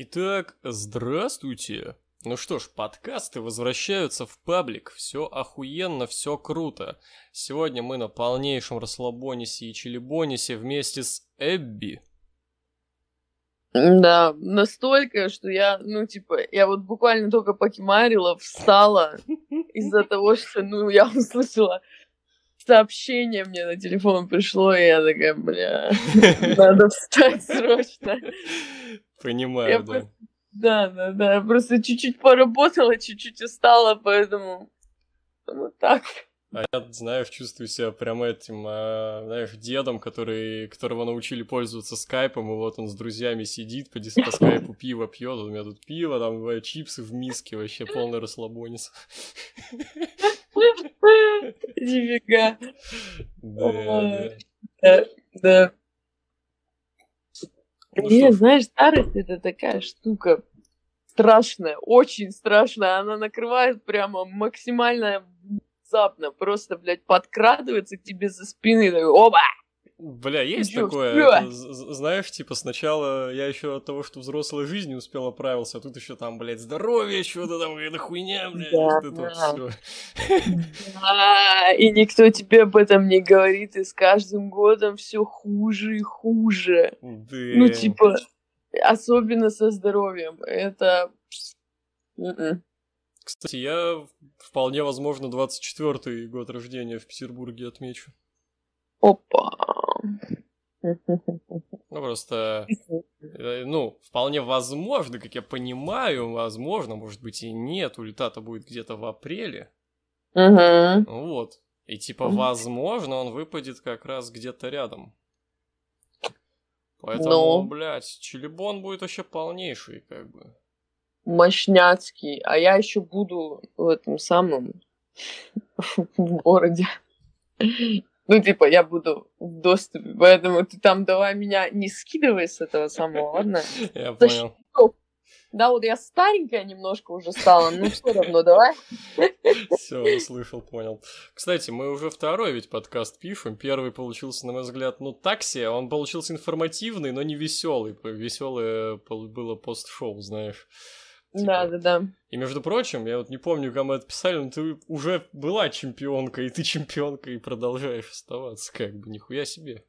Итак, здравствуйте. Ну что ж, подкасты возвращаются в паблик. Все охуенно, все круто. Сегодня мы на полнейшем расслабонисе и чилибонисе вместе с Эбби. Да, настолько, что я, ну, типа, я вот буквально только покемарила, встала из-за того, что, ну, я услышала сообщение мне на телефон пришло, и я такая, бля, надо встать срочно. Понимаю, Я да. просто- Да, да, да, я просто чуть-чуть поработала, чуть-чуть устала, поэтому вот так. А я, знаешь, чувствую себя прям этим, а, знаешь, дедом, который, которого научили пользоваться скайпом, и вот он с друзьями сидит, по, по скайпу пиво пьет, у меня тут пиво, там бывает, чипсы в миске, вообще полный расслабонец. Нифига. Да, да. Ну Не, что знаешь, старость это такая штука страшная, очень страшная. Она накрывает прямо максимально внезапно. Просто, блядь, подкрадывается к тебе за спины. такой, Оба! Бля, есть чё, такое, это, знаешь, типа сначала я еще от того, что взрослой жизни успел оправился, а тут еще там, блядь, здоровье, что-то там, какая-то хуйня, блядь, Да, вот это вот да. всё. А, и никто тебе об этом не говорит, и с каждым годом все хуже и хуже. Да. Ну, типа, особенно со здоровьем. Это... М-м. Кстати, я вполне возможно 24-й год рождения в Петербурге отмечу. Опа. Ну, просто, э, ну, вполне возможно, как я понимаю, возможно, может быть и нет, улета-то будет где-то в апреле. Мгм. Вот. И типа, возможно, он выпадет как раз где-то рядом. Поэтому, Ну. блядь, Чилибон будет вообще полнейший, как бы. Мощняцкий. А я еще буду в этом самом в городе. Ну, типа, я буду в доступе, поэтому ты там давай меня не скидывай с этого самого, ладно? Я понял. Да, вот я старенькая немножко уже стала, но все равно давай. Все, услышал, понял. Кстати, мы уже второй ведь подкаст пишем. Первый получился, на мой взгляд, ну, такси. Он получился информативный, но не веселый. Веселое было пост-шоу, знаешь. Типа, Да, да, да. И, между прочим, я вот не помню, кому это писали, но ты уже была чемпионка, и ты чемпионка, и продолжаешь оставаться, как бы, нихуя себе.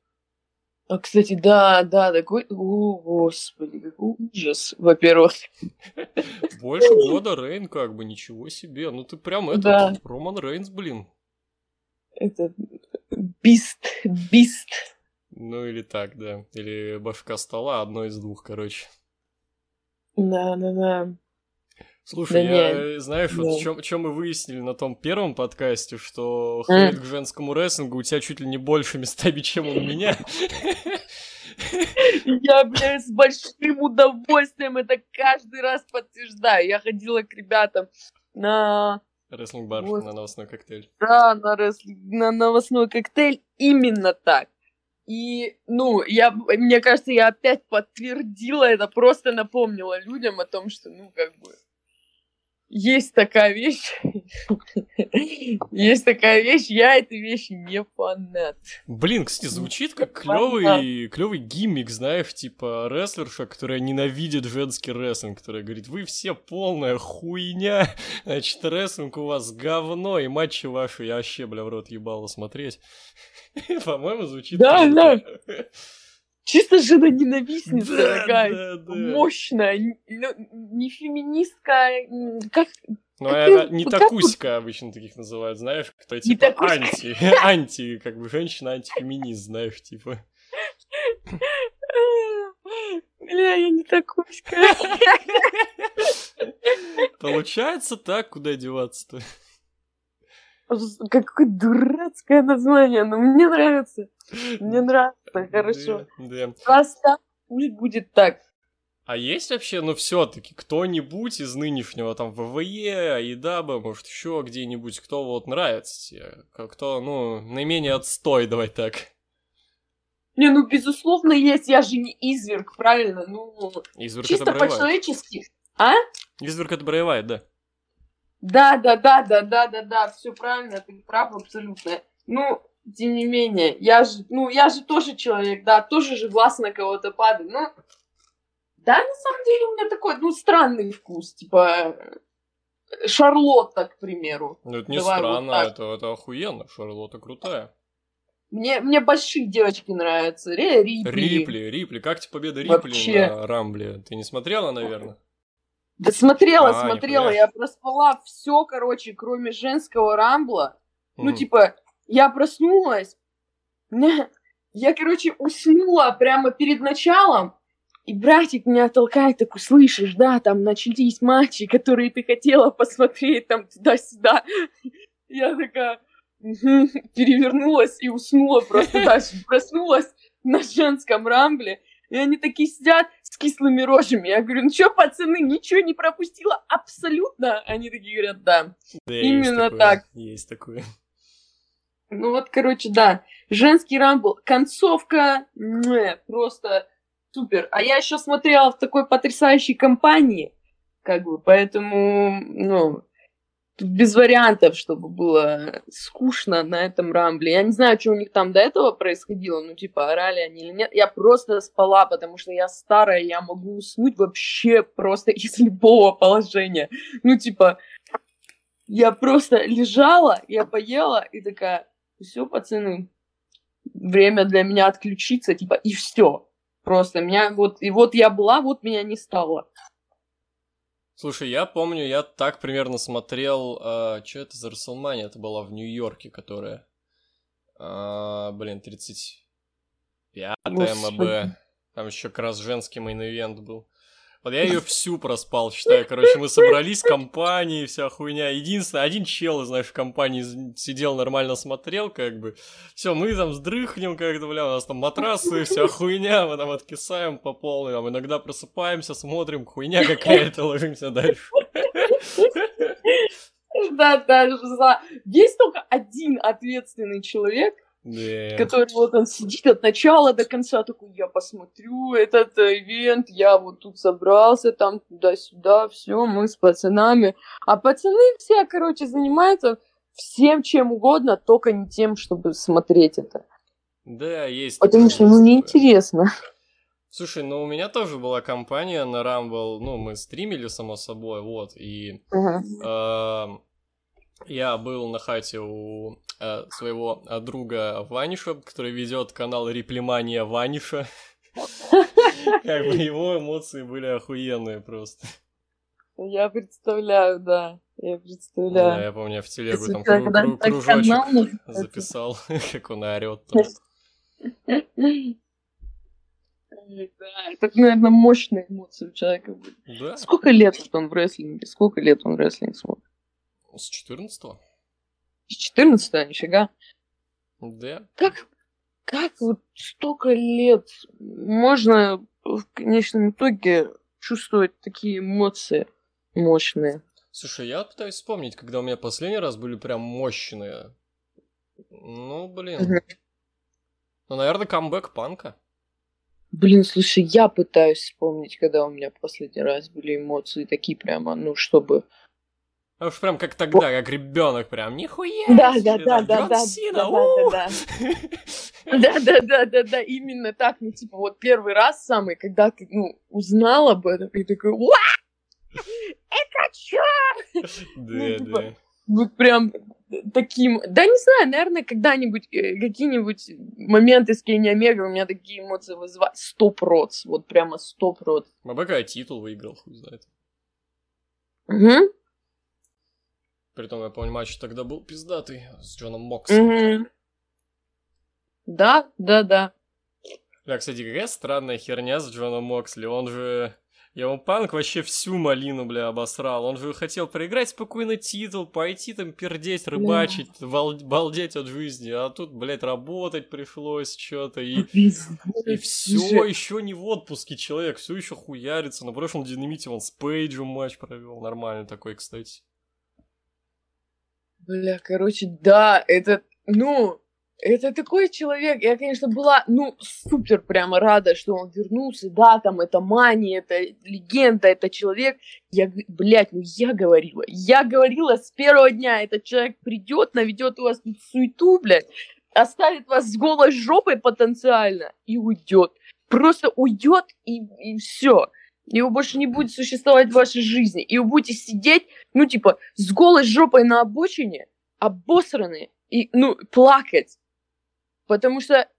А, кстати, да, да, такой... О, господи, какой ужас, во-первых. Больше года Рейн, как бы, ничего себе. Ну ты прям этот, Да. Роман Рейнс, блин. Это... Бист, бист. Ну или так, да. Или башка стола, одно из двух, короче. Да, да, да. Слушай, Да я, не, э, знаешь, вот да. чем, чем мы выяснили на том первом подкасте, что хейт к женскому рестлингу у тебя чуть ли не больше местами, чем у меня. Я, блядь, с большим удовольствием это каждый раз подтверждаю. Я ходила к ребятам на, Рестлинг-бар Вот. на новостной коктейль. да, на, ресл- на новостной коктейль именно так. И, ну, я, мне кажется, я опять подтвердила это, просто напомнила людям о том, что, ну, как бы, есть такая вещь, есть такая вещь, я этой вещи не фанат. Блин, кстати, звучит как клевый, клевый гиммик, знаешь, типа рестлерша, которая ненавидит женский рестлинг, которая говорит, вы все полная хуйня, значит, рестлинг у вас говно, и матчи ваши я вообще, бля, в рот ебало смотреть. По-моему, звучит... Да, круто. Чисто жена-ненавистница Да, такая. да, да. мощная, ну, не феминистка, как Ну, ты- не как такуська обычно таких называют, знаешь, кто типа такуська. анти, анти, как бы женщина антифеминист, знаешь, типа. Бля, я не такой. Получается так, куда деваться-то? Какое дурацкое название, но мне нравится. Мне нравится, хорошо. Да. Просто пусть будет так. А есть вообще, ну, все-таки кто-нибудь из нынешнего там ВВЕ, Айдаба, может, еще где-нибудь, кто вот нравится тебе? Кто, ну, наименее отстой, давай так. Не, ну, безусловно, есть. Я же не изверг, правильно? Ну, Изверг чисто по-человечески. А? Изверг это Брейвайт, да. Да, да, да, да, да, да, да, все правильно, ты прав абсолютно. Ну, тем не менее, я же, ну, я же тоже человек, да, тоже же глаз на кого-то падает. Ну, Да, на самом деле у меня такой, ну, странный вкус, типа Шарлотта, к примеру. Ну, это не Давай вот странно, так. это, это охуенно. Шарлотта крутая. Мне, мне большие девочки нравятся. Ре, Рипли. Рипли, Рипли. Как тебе победа Рипли Вообще. на Рамбле? Ты не смотрела, наверное? Да смотрела, А, смотрела. Я проспала все, короче, кроме женского рамбла. Ну, Мгм. типа, я проснулась, я, короче, уснула прямо перед началом, и братик меня толкает, такой, слышишь, да, там начались матчи, которые ты хотела посмотреть, там, туда-сюда. Я такая перевернулась и уснула просто дальше. Проснулась на женском рамбле, и они такие сидят кислыми рожами. Я говорю, ну что, пацаны, ничего не пропустила абсолютно? Они такие говорят, да. Да, есть именно такое, так. Есть такое. Ну вот, короче, да. Женский рамбл. Концовка мэ, просто супер. А я еще смотрела в такой потрясающей компании, как бы, поэтому, ну, тут без вариантов, чтобы было скучно на этом рамбле. Я не знаю, что у них там до этого происходило, ну, типа, орали они или нет. Я просто спала, потому что я старая, я могу уснуть вообще просто из любого положения. Ну, типа, я просто лежала, я поела и такая, все, пацаны, время для меня отключиться, типа, и все. Просто меня вот, и вот я была, вот меня не стало. Слушай, я помню, я так примерно смотрел, что это за WrestleMania, это была в Нью-Йорке, которая, а, блин, 35 Господи. МБ, там еще как раз женский main event был. Вот я ее всю проспал, считаю, короче, мы собрались, компании, вся хуйня. Единственное, один чел из нашей компании сидел, нормально смотрел, как бы. Все, мы там сдрыхнем как-то, бля, у нас там матрасы, вся хуйня, мы там откисаем по полной, там иногда просыпаемся, смотрим, хуйня какая-то, ложимся дальше. Да, да, за... Есть только один ответственный человек, Да. который вот он сидит от начала до конца, такой, я посмотрю этот э, ивент, я вот тут собрался, там туда-сюда, все, мы с пацанами. А пацаны все, короче, занимаются всем чем угодно, только не тем, чтобы смотреть это. Да, есть. Потому что, ну, неинтересно. Слушай, ну у меня тоже была компания на Rumble, ну мы стримили, само собой, вот, и Ага. эм, я был на хате у э, своего э, друга Ваниша, который ведет канал Реплимания Ваниша. Как бы его эмоции были охуенные просто. Я представляю, да. Я Да, представляю. я помню, я в телегу там кружочек записал, как он орет. Да, это, наверное, мощные эмоции у человека. Да, Сколько лет он в рестлинге? Сколько лет он в рестлинг смотрит? С 14 С 14 нифига. Да. Как, как вот столько лет можно в конечном итоге чувствовать такие эмоции мощные? Слушай, я пытаюсь вспомнить, когда у меня последний раз были прям мощные. Ну, блин. Ну, наверное, камбэк панка. Блин, слушай, я пытаюсь вспомнить, когда у меня последний раз были эмоции такие прямо, ну, чтобы... А уж прям как тогда, как ребенок, прям нихуя. Да, да, да, да, да, да, да, Да, да, да, да, да, именно так. Ну, типа, вот первый раз самый, когда ты, ну, узнал об этом, и такой, «Уа! Это чё? Да, Ну, типа, да. Вот прям таким... Да не знаю, наверное, когда-нибудь э, какие-нибудь моменты с Кенни Омега у меня такие эмоции вызывают. Сто проц, вот прямо сто проц. МБК титул выиграл, хуй знает. Угу, Притом, я помню, матч тогда был пиздатый с Джоном Моксом. угу. Да, да, да. Бля, кстати, какая странная херня с Джоном Моксли. Он же... Ему Панк вообще всю малину, бля, обосрал. Он же хотел проиграть спокойно титул, пойти там пердеть, рыбачить, вал- балдеть от жизни. А тут, блядь, работать пришлось что-то. И, и все еще не в отпуске человек, все еще хуярится. На прошлом динамите он с Пейджем матч провел. Нормальный такой, кстати. Бля, короче, да, это, ну, это такой человек. Я, конечно, была, ну, супер прямо рада, что он вернулся. Да, там, это мания, это легенда, это человек. Я, блядь, ну я говорила. Я говорила с первого дня, этот человек придет, наведет у вас тут суету, блядь, оставит вас с голой жопой потенциально и уйдет. Просто уйдет и, и все. Вы больше не будет существовать в вашей жизни, и вы будете сидеть, ну, типа, с голой жопой на обочине, обосранные, и, ну, плакать. Потому что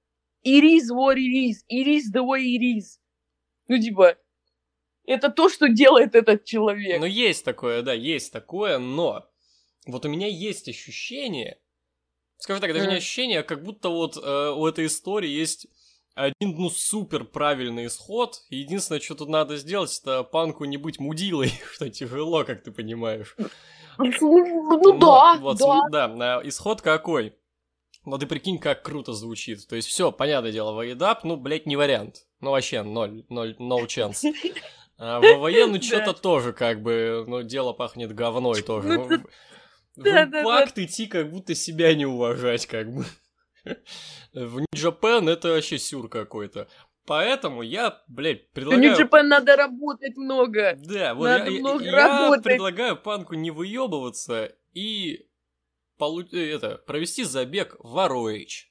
it is what it is, it is the way it is. Ну, типа, это то, что делает этот человек. Ну, есть такое, да, есть такое, но вот у меня есть ощущение, скажем так, даже не ощущение, а как будто вот э, у этой истории есть один, ну, супер правильный исход. Единственное, что тут надо сделать, это панку не быть мудилой, что тяжело, как ты понимаешь. Ну да, вот, да. Да, исход какой? Ну ты прикинь, как круто звучит. То есть все, понятное дело, воедап, ну, блядь, не вариант. Ну, вообще, ноль, ноль, no chance. А ВВЕ, ну, что-то тоже, как бы, ну, дело пахнет говной тоже. Ну, Ну, В импакт идти, как будто себя не уважать, как бы. В Нью-Джапен это вообще сюр какой-то. Поэтому я, блядь, В предлагаю... Нью-Джапан надо работать много. Да, вот Надо я, много я работать. предлагаю панку не выебываться и полу- э, это, провести забег в ROH.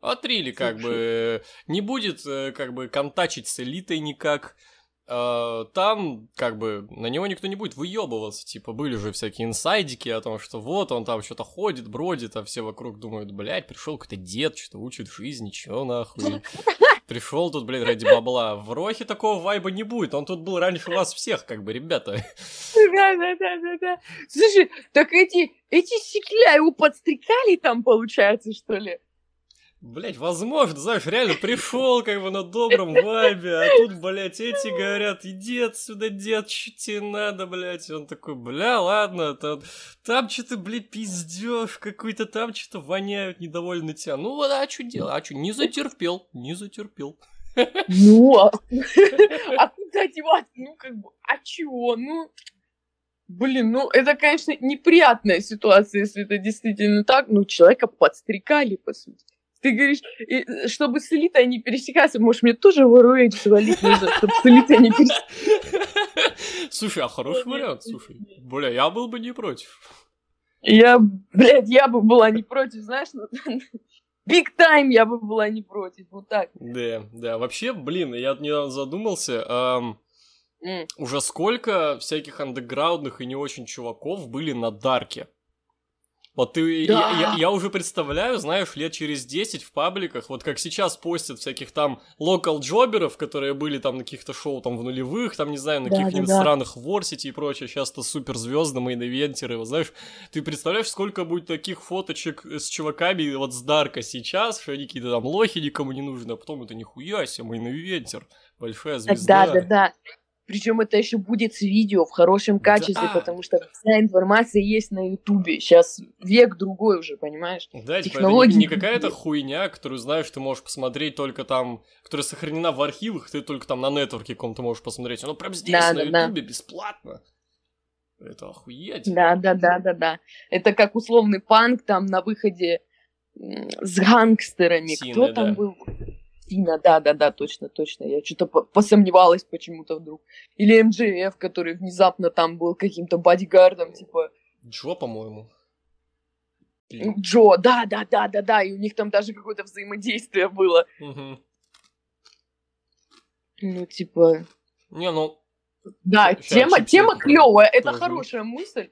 Отрили, как Слушай. бы, не будет, э, как бы, контачить с элитой никак. Э, Там, как бы, на него никто не будет выебываться. Типа, были же всякие инсайдики о том, что вот он там что-то ходит, бродит, а все вокруг думают, блядь, пришел какой-то дед, что-то учит жизни, чё нахуй. Пришел тут, блядь, ради бабла. В Рохе такого вайба не будет. Он тут был раньше вас всех, как бы, ребята. Да, да, да, да, да. Слушай, так эти, эти секля его подстрекали там, получается, что ли? Блять, возможно, знаешь, реально пришел как бы на добром вайбе, а тут, блядь, эти говорят, иди отсюда, дед, что тебе надо, блядь. И он такой, бля, ладно, там, там что-то, блядь, пиздешь какой-то, там что-то воняют, недовольны тебя. Ну, а что делать? А что, не затерпел, не затерпел. Ну, а, а куда девать? Ну, как бы, а чего? Ну, блин, ну, это, конечно, неприятная ситуация, если это действительно так. Ну, человека подстрекали, по сути. Ты говоришь, и, чтобы с элитой не пересекаться, может, мне тоже в ROH свалить нужно, чтобы с элитой не пересекаться. Слушай, а хороший вариант, слушай. Бля, я был бы не против. Я, блядь, я бы была не против, знаешь, ну, big time я бы была не против, вот так. Да, да, вообще, блин, я недавно задумался, ам, М. уже сколько всяких андеграундных и не очень чуваков были на Dark е. Вот ты, Да. я, я- я уже представляю, знаешь, лет через 10 в пабликах, вот как сейчас постят всяких там local jobber ов, которые были там на каких-то шоу там в нулевых, там, не знаю, на Да, каких-нибудь да, да. странах Ворсити и прочее, сейчас-то суперзвезды, main-eventer ы, вот знаешь, ты представляешь, сколько будет таких фоточек с чуваками вот с Dark а сейчас, что они какие-то там лохи никому не нужны, а потом это нихуя себе, main-eventer, большая звезда. Да, да, да. Причем это еще будет с видео в хорошем качестве, Да. потому что вся информация есть на Ютубе. Сейчас век другой уже, понимаешь? Да, типа, это Технологии не, не какая-то хуйня, которую, знаешь, ты можешь посмотреть только там, которая сохранена в архивах, ты только там на нетворке каком-то можешь посмотреть. Оно прям здесь, Да, на да, да. ютубе, бесплатно. Это охуеть. Да, да, да, да, да. Это как условный панк там на выходе с гангстерами. Сина, Кто да. там был? Сина, да, да, да, точно, точно. Я что-то по- посомневалась почему-то вдруг. Или МДФ, который внезапно там был каким-то бодигардом, типа Джо, по-моему. Джо, да, да, да, да, да, и у них там даже какое-то взаимодействие было. Мгм. Ну, типа, Не, ну, да, Ща тема, тема клевая, это хорошая мысль.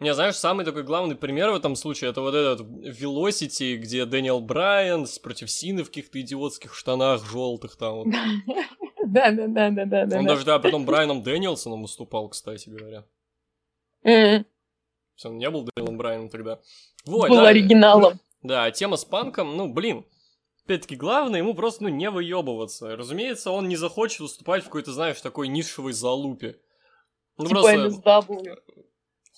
Не, знаешь, самый такой главный пример в этом случае, это вот этот Velocity, где Дэниел Брайан против Сины в каких-то идиотских штанах желтых там. вот. Да, да, да, да, да. Он да. даже, да, потом Брайаном Дэниелсоном выступал, кстати говоря. Есть Он не был Дэниелом Брайаном тогда. Вот, Был да. оригиналом. Да, тема с панком, ну, блин, опять-таки, главное ему просто, ну, не выебываться. Разумеется, он не захочет выступать в какой-то, знаешь, такой нишевой залупе. Ну, Типа просто, NSW.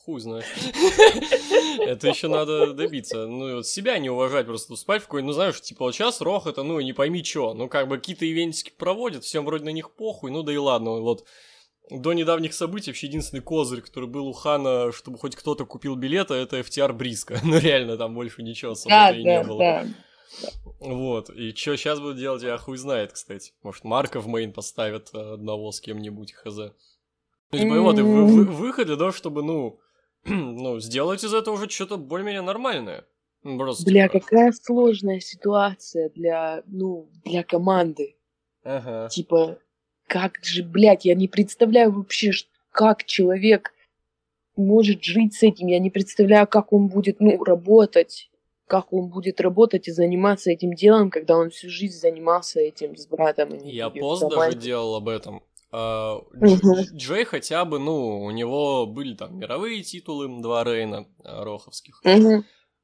Хуй знает. Это еще надо добиться. Ну, вот себя не уважать, просто выступать в какой ну, знаешь, типа, вот сейчас Рох это, ну, не пойми что. Ну, как бы какие-то ивентики проводят, всем вроде на них похуй, ну, да и ладно, вот. До недавних событий вообще единственный козырь, который был у Хана, чтобы хоть кто-то купил билеты, это FTR Бриска. Ну, реально, там больше ничего особо Да, и не да, было. да. Вот, и что сейчас будут делать, я хуй знает, кстати. Может, Марка в мейн поставят э, одного с кем-нибудь, хз. Ну, типа, вот, и вы- вы- выход для того, чтобы, ну, ну, сделать из этого уже что-то более-менее нормальное. Просто, Бля, типа, какая сложная ситуация для, ну, для команды. Ага. Типа, как же, блядь, я не представляю вообще, как человек может жить с этим. Я не представляю, как он будет, ну, работать. Как он будет работать и заниматься этим делом, когда он всю жизнь занимался этим с братом. Я пост даже делал об этом. Угу. Джей хотя бы, ну, у него были там мировые титулы, два Рейна uh, роховских.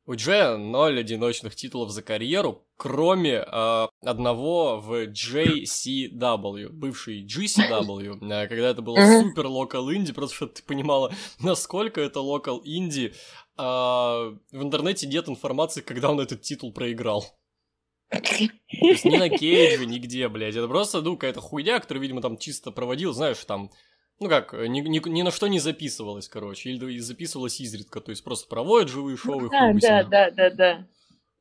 У Джея ноль одиночных титулов за карьеру, кроме э, одного в JCW, бывший GCW, э, когда это было супер локал инди, просто чтобы ты понимала, насколько это локал инди. Э, в интернете нет информации, когда он этот титул проиграл. Ни на Кейджи, нигде, блядь. Это просто, ну, какая-то хуйня, которую, видимо, там чисто проводил, знаешь, там ну как, ни, ни, ни на что не записывалось, короче, или записывалось изредка, то есть просто проводят живые шоу и Да, да, да, да, да.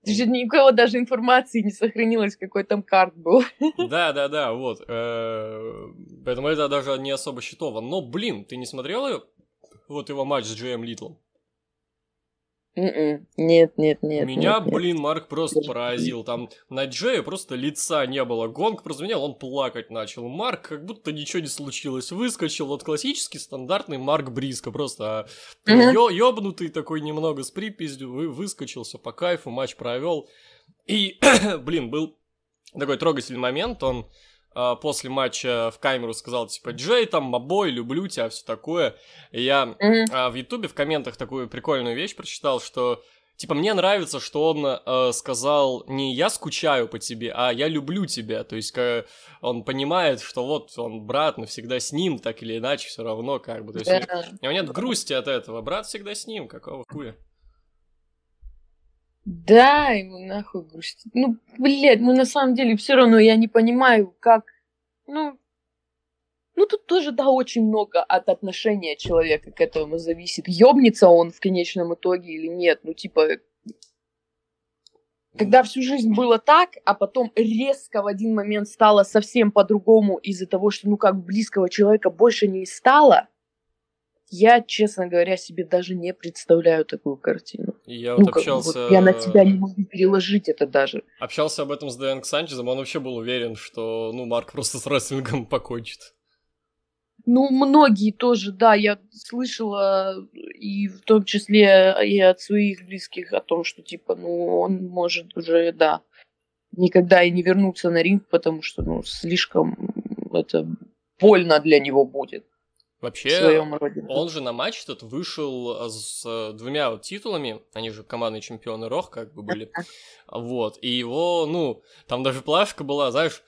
Ни у кого даже информации не сохранилось, какой там карт был. Да, да, да, вот. Э, поэтому это даже не особо счетово. Но, блин, ты не смотрел вот его матч с Джеем Литлом? М-м. Нет, нет, нет. Меня, нет, блин, Марк просто поразил. Там на Джея просто лица не было. Гонг прозвенел, он плакать начал. Марк как будто ничего не случилось. Выскочил. Вот классический стандартный Марк Бриско. Просто mm ёбнутый такой немного с припиздью. Вы выскочился по кайфу, матч провел. И, блин, был такой трогательный момент. Он после матча в камеру сказал, типа, Джей, там, мобой, люблю тебя, все такое. И я mm-hmm. в Ютубе в комментах такую прикольную вещь прочитал, что, типа, мне нравится, что он э, сказал не «я скучаю по тебе», а «я люблю тебя». То есть, он понимает, что вот он брат навсегда с ним, так или иначе, все равно, как бы. То есть, yeah. у него нет грусти от этого, брат всегда с ним, какого хуя. Да, ему нахуй грустить. Ну, блядь, ну на самом деле все равно я не понимаю, как, ну, ну тут тоже, да, очень много от отношения человека к этому зависит. Ёбнется он в конечном итоге или нет, ну типа, когда всю жизнь было так, а потом резко в один момент стало совсем по-другому из-за того, что, ну как, близкого человека больше не стало, я, честно говоря, себе даже не представляю такую картину. Я ну, вот общался... Вот я на тебя не могу переложить это даже. Общался об этом с Дэнк Санчезом, он вообще был уверен, что, ну, Марк просто с рестлингом покончит. Ну, многие тоже, да, я слышала, и в том числе и от своих близких о том, что, типа, ну, он может уже, да, никогда и не вернуться на ринг, потому что, ну, слишком это больно для него будет. Вообще, он же на матч этот вышел э, с э, двумя вот титулами, они же командные чемпионы Рох как бы были, вот, и его, ну, там даже плашка была, знаешь,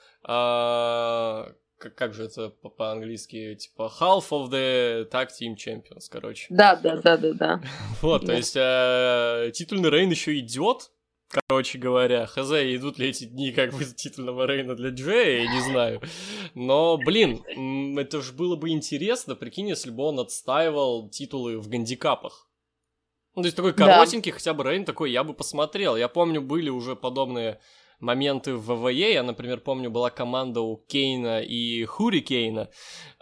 как, как же это по-английски, типа half of the tag team champions, короче. Да, да, да, да, да. Вот, то есть э, титульный Рейн еще идет, Короче говоря, хз, идут ли эти дни как бы титульного Рейна для Джея, я не знаю. Но, блин, это же было бы интересно, прикинь, если бы он отстаивал титулы в гандикапах. Ну, то есть такой коротенький да. хотя бы Рейн такой я бы посмотрел. Я помню, были уже подобные моменты в ВВЕ. Я, например, помню, была команда у Кейна и Хури Кейна,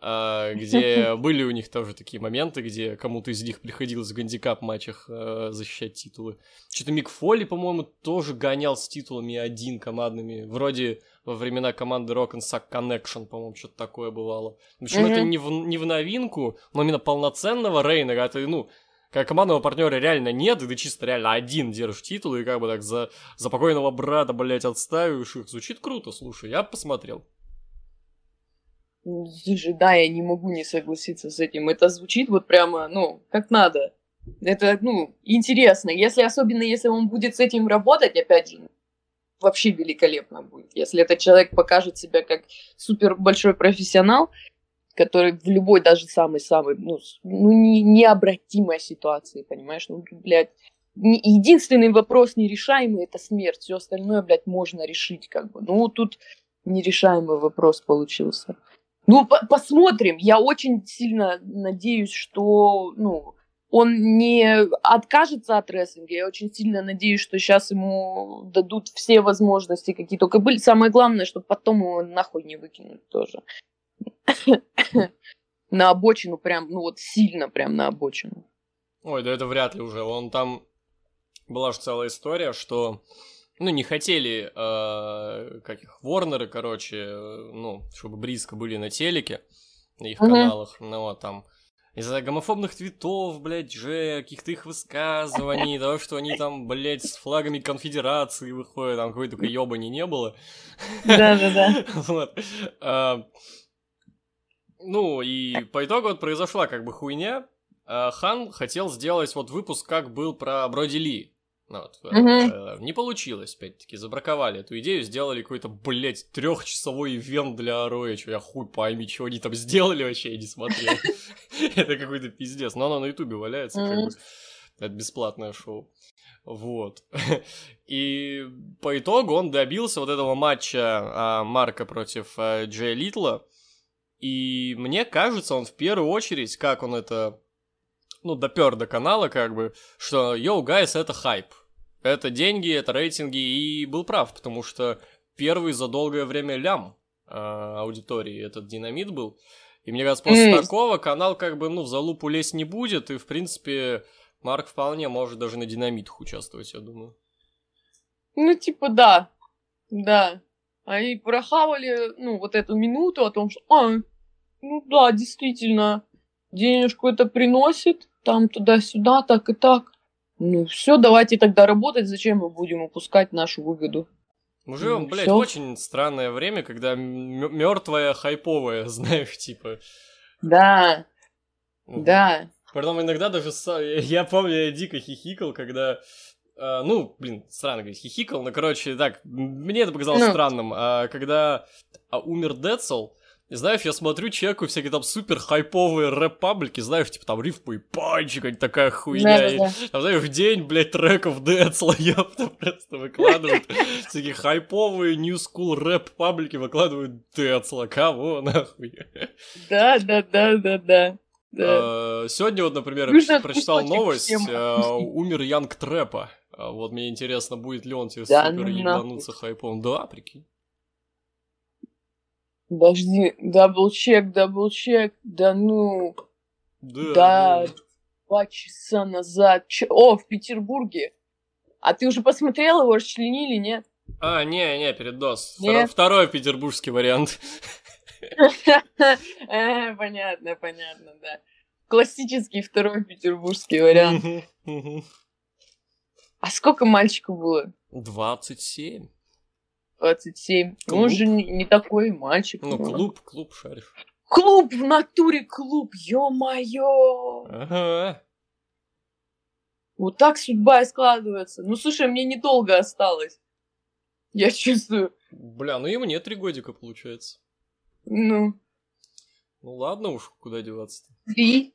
а, где были у них тоже такие моменты, где кому-то из них приходилось в гандикап матчах а, защищать титулы. Что-то Мик Фолли, по-моему, тоже гонял с титулами один командными. Вроде во времена команды Rock and Suck Connection, по-моему, что-то такое бывало. В общем, mm-hmm. это не в, не в новинку, но именно полноценного Рейна, когда ты, ну, как командного партнера реально нет, и ты чисто реально один держишь титул, и как бы так за, за покойного брата, блядь, отставишь их. Звучит круто, слушай, я посмотрел. Слушай, да, я не могу не согласиться с этим. Это звучит вот прямо, ну, как надо. Это, ну, интересно. Если, особенно если он будет с этим работать, опять же, вообще великолепно будет. Если этот человек покажет себя как супер большой профессионал, который в любой даже самой-самой, ну, ну не, необратимой ситуации, понимаешь? Ну, блядь, не, единственный вопрос нерешаемый – это смерть. Все остальное, блядь, можно решить, как бы. Ну, тут нерешаемый вопрос получился. Ну, по посмотрим. Я очень сильно надеюсь, что, ну, он не откажется от рестлинга. Я очень сильно надеюсь, что сейчас ему дадут все возможности, какие только были. Самое главное, чтобы потом его нахуй не выкинуть тоже. На обочину прям, ну вот сильно прям на обочину. Ой, да это вряд ли уже. Он там... Была же целая история, что ну, не хотели, э, как их, Ворнеры, короче, э, ну, чтобы близко были на телеке, на их Мгм. каналах, ну, вот там, из-за гомофобных твитов, блядь, же, каких-то их высказываний, того, что они там, блядь, с флагами конфедерации выходят, там какой только ёбани не было. Да-да-да. Вот. Ну, и по итогу вот произошла как бы хуйня. А, Хан хотел сделать вот выпуск, как был про Броди Ли. Ну вот, э, э, Не получилось, опять-таки, забраковали эту идею, сделали какой-то, блядь, трехчасовой ивент для Роя, что я хуй пойми, что они там сделали вообще, я не смотрел. Это какой-то пиздец, но оно на ютубе валяется, как бы. Это бесплатное шоу. Вот. И по итогу он добился вот этого матча а, Марка против а, Джея Литла. И мне кажется, он в первую очередь, как он это, ну, допер до канала, как бы, что, yo, guys, это хайп. Это деньги, это рейтинги, и был прав, потому что первый за долгое время лям а, аудитории этот динамит был. И мне кажется, после М. такого канал как бы, ну, в залупу лезть не будет, и, в принципе, Марк вполне может даже на динамитах участвовать, я думаю. Ну, типа, да. Да. Они прохавали, ну, вот эту минуту о том, что, а, ну да, действительно, денежку это приносит, там туда-сюда, так и так. Ну, все, давайте тогда работать, зачем мы будем упускать нашу выгоду? Мы живем, Ну, блядь, всё. очень странное время, когда мертвая хайповая, знаешь, типа. Да, ну, да. Потом иногда даже я помню, я дико хихикал, когда а, ну, блин, странно говорить, хихикал, но, короче, так, мне это показалось Ну. странным. А, когда а, умер Децл, и знаешь, я смотрю человеку всякие там супер хайповые рэп-паблики, знаешь, типа там рифмы и панчи, какая-то такая хуйня. и- Да-да-да. Там, знаешь, в день, блядь, треков Децла, ёпта, просто выкладывают всякие хайповые new school рэп-паблики, выкладывают Децла, кого нахуй? Да, да, да, да, да. Да. А, Сегодня вот, например, прочитал новость, отпустить. умер Young Trappa. А, Вот мне интересно, будет ли он тебе Да супер ну ебануться хайпом. Да, прикинь. Подожди, double-check, double-check, да ну, Да. Да. два часа назад. Чё- О, в Петербурге. А ты уже посмотрел его, расчленили, нет? А, не, не, передос. Не? Второй, второй петербургский вариант. Э, Понятно, понятно, да. Классический второй петербургский вариант. А сколько мальчику было? 27. 27. Ну, Клуб. он же не, не такой мальчик. Ну, ну. клуб, клуб шаришь. Клуб в натуре клуб, ё-моё! Ага. Вот так судьба и складывается. Ну, слушай, мне недолго осталось. Я чувствую. Бля, ну и мне три годика получается. Ну, Ну ладно уж, куда деваться-то. три.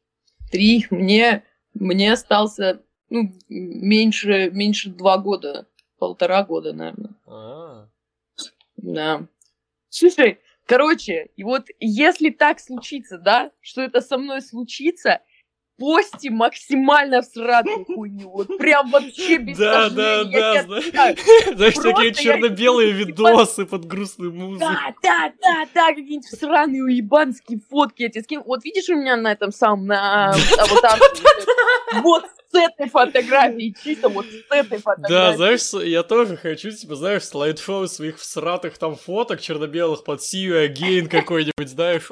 Три. Мне, мне остался, ну, меньше, меньше два года. Полтора года, наверное. А, Да. Слушай, короче, и вот если так случится, да, что это со мной случится, пости максимально всратую хуйню. Вот прям вообще без Да, да, да. Знаешь, такие черно-белые видосы под грустную музыку. Да, да, да, да, какие-нибудь сраные уебанские фотки я тебе скину. Вот видишь у меня на этом самом, на аватарке? Вот с этой фотографией, чисто вот с этой Да, фотографией. знаешь, я тоже хочу, типа, знаешь, слайд-шоу своих всратых там фоток черно-белых под See You Again какой-нибудь, знаешь.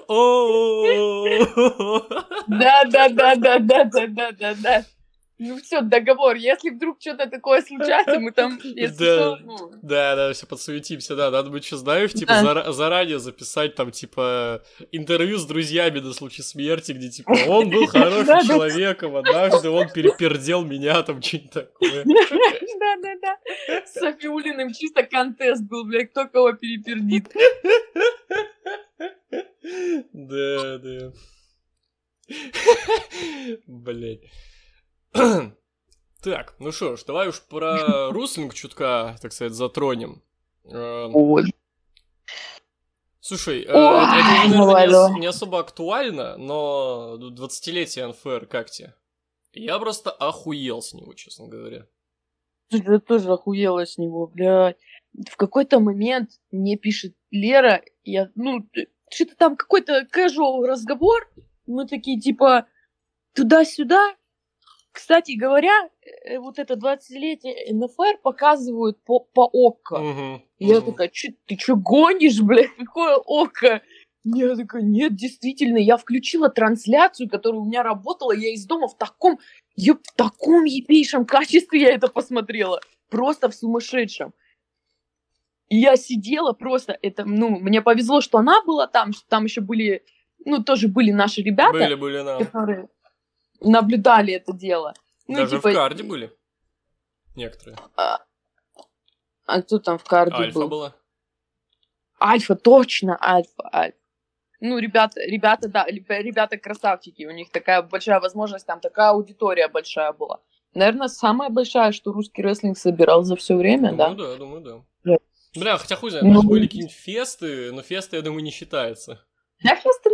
Да, да, да, да, да, да, да, да, да. Ну все, договор. Если вдруг что-то такое случается, мы там, если Да. что, ну, Да, да, все подсуетимся, да, надо быть, что знаешь, типа, Да. зара- заранее записать там, типа, интервью с друзьями на случай смерти, где, типа, он был хорошим человеком, однажды он перепердел меня, там, что-нибудь такое. Да, да, да. С Софиулиным чисто контест был, блядь, кто кого перепердит. Да, да. Так, ну что ж, давай уж про руслинг чутка, так сказать, затронем. Эм. Слушай, э, Ой, это, наверное, не, не особо актуально, но 20-летие НФР как тебе? Я просто охуел с него, честно говоря. Слушай, Я тоже охуела с него, блядь. В какой-то момент мне пишет Лера, я, ну, что-то там какой-то casual разговор, мы такие, типа, туда-сюда, кстати говоря, э, вот это 20-летие НФР показывают по, по ОККО. Мгм, Я мгм. такая, «Чё- ты что гонишь, блядь, какое ОККО? Я такая, нет, действительно, я включила трансляцию, которая у меня работала, я из дома в таком, ёп, в таком ебейшем качестве я это посмотрела, просто в сумасшедшем. И я сидела просто, это, ну, мне повезло, что она была там, что там еще были, ну, тоже были наши ребята, Были, были, да. которые наблюдали это дело. Ну, Даже типа, в карде были. Некоторые. А, а кто там в карде Альфа был? была. Альфа, точно, Альфа, Альфа. Ну, ребята, ребята, да, ребя- ребята красавчики, у них такая большая возможность, там такая аудитория большая была. Наверное, самая большая, что русский рестлинг собирал за все время, Думаю, да? да, думаю, да. Бля, хотя хуй знает, Ну, были какие-нибудь фесты, но фесты, я думаю, не считается. Ты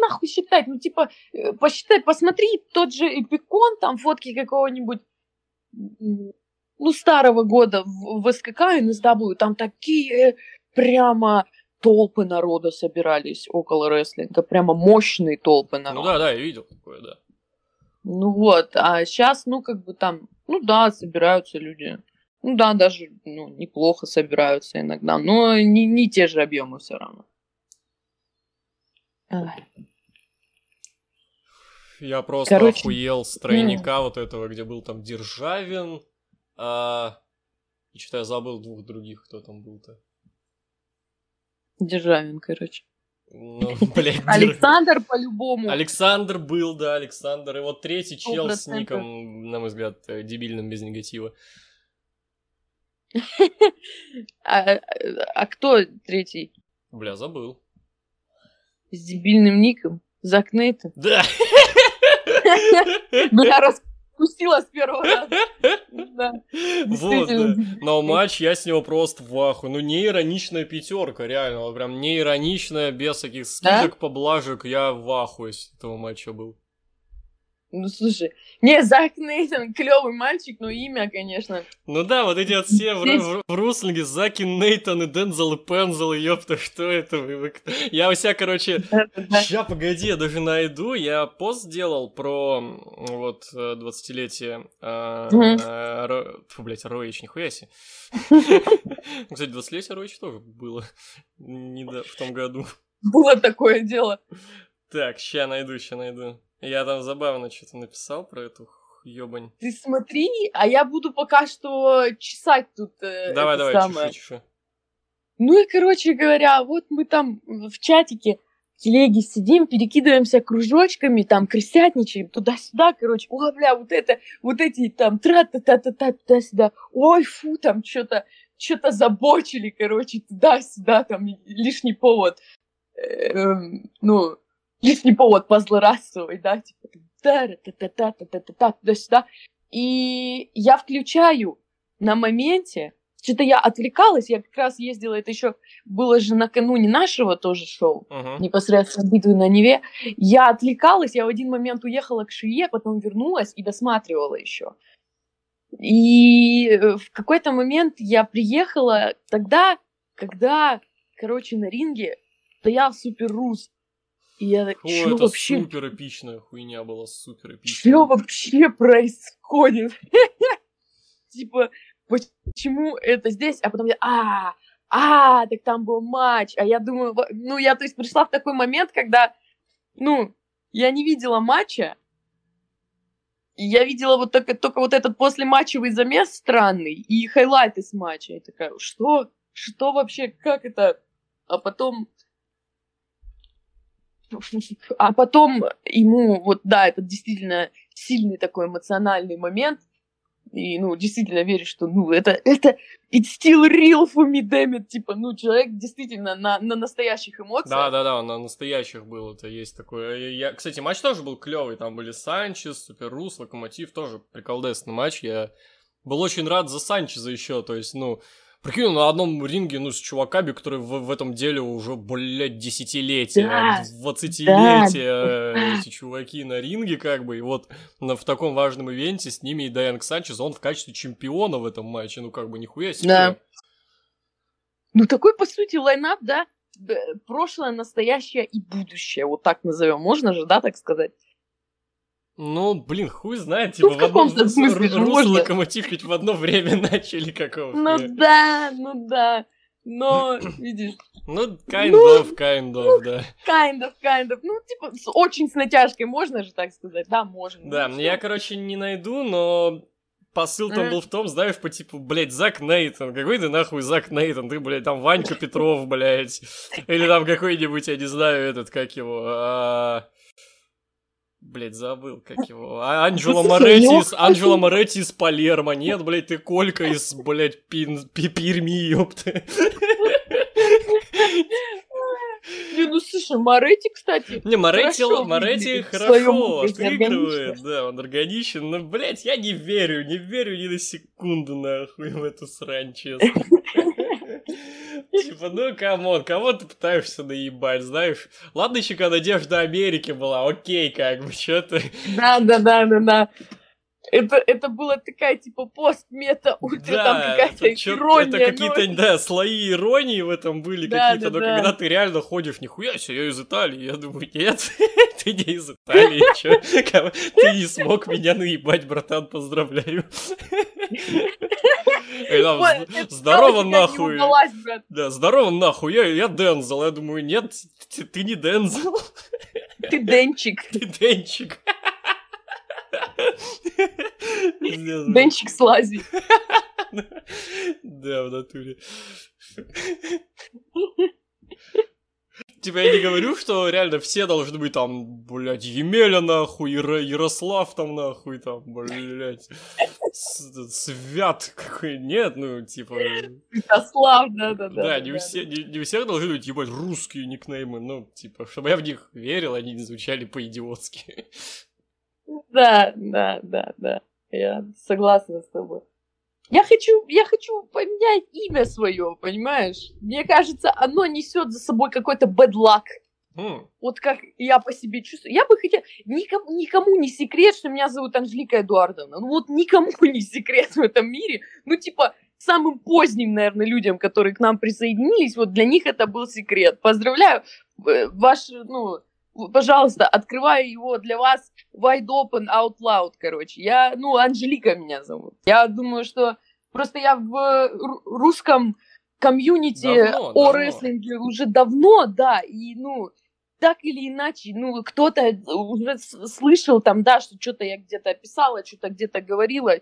нахуй считать, ну, типа, э, посчитай, посмотри, тот же Эпикон, там фотки какого-нибудь, ну, старого года в, в СКК и NSW, там такие прямо толпы народа собирались около рестлинга, прямо мощные толпы народа. Ну да, да, я видел такое, да. Ну вот, а сейчас, ну, как бы там, ну да, собираются люди. Ну да, даже, ну, неплохо собираются иногда, но не, не те же объемы все равно. Ай. Я просто Короче, охуел с тройника вот этого, где был там Державин, а... И что-то я забыл двух других, кто там был-то. Державин, короче. Ну, блядь, Александр по-любому. Александр был, да, Александр. И вот третий чел с 100%. ником, на мой взгляд, э, дебильным без негатива. А, а- а кто третий? Бля, забыл. С дебильным ником? Зак Нейтон? Да! Бля, распустила с первого раза. Да, Вот. Но матч, я с него просто в ахуе. Ну, не ироничная пятерка, реально. Прям не ироничная, без всяких скидок, поблажек. Я в ахуе с этого матча был. Ну, слушай, не, Зак Нейтон клевый мальчик, но имя, конечно. Ну да, вот эти вот все в, в, в руслинге, Заки, Нейтан и Дензел и Пензел, ёпта, что это вы? вы? Я у себя, короче. Ща, погоди, я даже найду. Я пост сделал про вот э, 20-летие э, э, Ро- Фу, блядь, Роич, нихуя себе. Кстати, 20-летие Роич тоже было не в том году. Было такое дело. Так, ща найду, ща найду. Я там забавно что-то написал про эту ёбань. Ты смотри, а я буду пока что чесать тут э, Давай, давай, самое. чеши, чеши. Ну и, короче говоря, вот мы там в чатике в телеге сидим, перекидываемся кружочками, там крысятничаем туда-сюда, короче, о, бля, вот это, вот эти там тра-та-та-та-та туда-сюда, ой, фу, там что-то, что-то забочили, короче, туда-сюда, там лишний повод, эм, ну, лишний повод позлорадствовать, да, типа, та-та-та-та-та-та-та, туда-сюда. И я включаю на моменте, что-то я отвлекалась, я как раз ездила, это еще было же накануне нашего тоже шоу, Мгм. непосредственно битвы на Неве. Я отвлекалась, я в один момент уехала к Шие, потом вернулась и досматривала еще. И э, в какой-то момент я приехала тогда, когда, короче, на ринге стоял Супер Рус. И я так, О, что это вообще, супер эпичная хуйня была, супер эпичная. что вообще происходит? Типа, почему это здесь? А потом я, а, а, так там был матч. А я думаю, ну, я, то есть, пришла в такой момент, когда, ну, я не видела матча, я видела вот только, только вот этот послематчевый замес странный и хайлайты с матча. Я такая, что? Что вообще? Как это? А потом... А потом ему, вот да, это действительно сильный такой эмоциональный момент. И, ну, действительно веришь, что, ну, это, это, it's still real for me, damn it. Типа, ну, человек действительно на, на настоящих эмоциях. Да, да, да, он на настоящих был, это есть такое. Я, кстати, матч тоже был клевый, там были Санчес, Супер Рус, Локомотив, тоже приколдесный матч. Я был очень рад за Санчеза еще, то есть, ну, прикинь, на одном ринге, ну, с чуваками, которые в, в этом деле уже, блядь, десятилетия, Да, двадцатилетия, э, эти чуваки на ринге, как бы, и вот на, в таком важном ивенте с ними и Дайанг Санчез, он в качестве чемпиона в этом матче, ну, как бы, нихуя себе. Да. Ну, такой, по сути, лайнап, да, прошлое, настоящее и будущее, вот так назовем, можно же, да, так сказать? Ну, блин, хуй знает, типа Ну, в в одном каком-то смысле же можно. локомотив ведь в одно время начали какого Ну да, ну да. Но, видишь, Ну, kind Ну, of, kind of, да. kind of, kind of. Ну, типа, с- очень с натяжкой, можно же так сказать? Да, можно. Да, Ну, я, короче, не найду, но посыл там был в том, знаешь, по типу, блядь, Зак Нейтон, какой ты нахуй Зак Нейтон, ты, блядь, там Ванька Петров, блядь, или там какой-нибудь, я не знаю, этот, как его, а... Блять, забыл, как его. А, Анджело Моретти из, Анджело Моретти из Палермо. Нет, блядь, ты Колька из, блядь, Пин, Пи- Перми, ёпта. Не, ну слушай, Моретти, кстати, Не, Моретти, Хорошо Моретти хорошо отыгрывает, да, он органичен, но, блядь, я не верю, не верю ни на секунду, нахуй, в эту срань, честно. Типа, ну, come on, кого ты пытаешься наебать, знаешь? Ладно еще, когда Надежда Америки была, окей, как бы, что ты... да, да, да, да, да. Это, это была такая, типа, пост-мета, ультра, там Да, какая-то это, чё- ирония. это какие-то, да, слои иронии в этом были Да, какие-то, да, но да. когда ты реально ходишь, нихуя себе, я из Италии, я думаю, нет, ты не из Италии, чё, ты не смог меня наебать, братан, поздравляю. Там, Здорово нахуй. Да, здорово нахуй, я, Дензел, я думаю, нет, ты, ты не Дензел, Ты Денчик. ты Денчик. Денчик с лази. Да, в натуре. Типа я не говорю, что реально все должны быть там, блядь, Емеля нахуй, Яро- Ярослав там нахуй, там, блядь, Свят какой, нет, ну, типа, Святослав, да, да, да. да, не у все, не, не у всех должны быть, ебать, русские никнеймы, ну, типа, чтобы я в них верил, они не звучали по-идиотски. Да, да, да, да. Я согласна с тобой. Я хочу, я хочу поменять имя свое, понимаешь? Мне кажется, оно несет за собой какой-то bad luck. М, Вот как я по себе чувствую. Я бы хотела... Никому, никому не секрет, что меня зовут Анжелика Эдуардовна. Ну вот никому не секрет в этом мире. Ну типа самым поздним, наверное, людям, которые к нам присоединились, вот для них это был секрет. Поздравляю. Э, Ваш, ну, пожалуйста, открываю его для вас wide open, out loud, короче. Я, ну, Анжелика меня зовут. Я думаю, что просто я в ру- русском комьюнити Давно, о давно. рестлинге уже давно, да, и, ну, так или иначе, ну, кто-то уже с- слышал там, да, что что-то я где-то писала, что-то где-то говорила,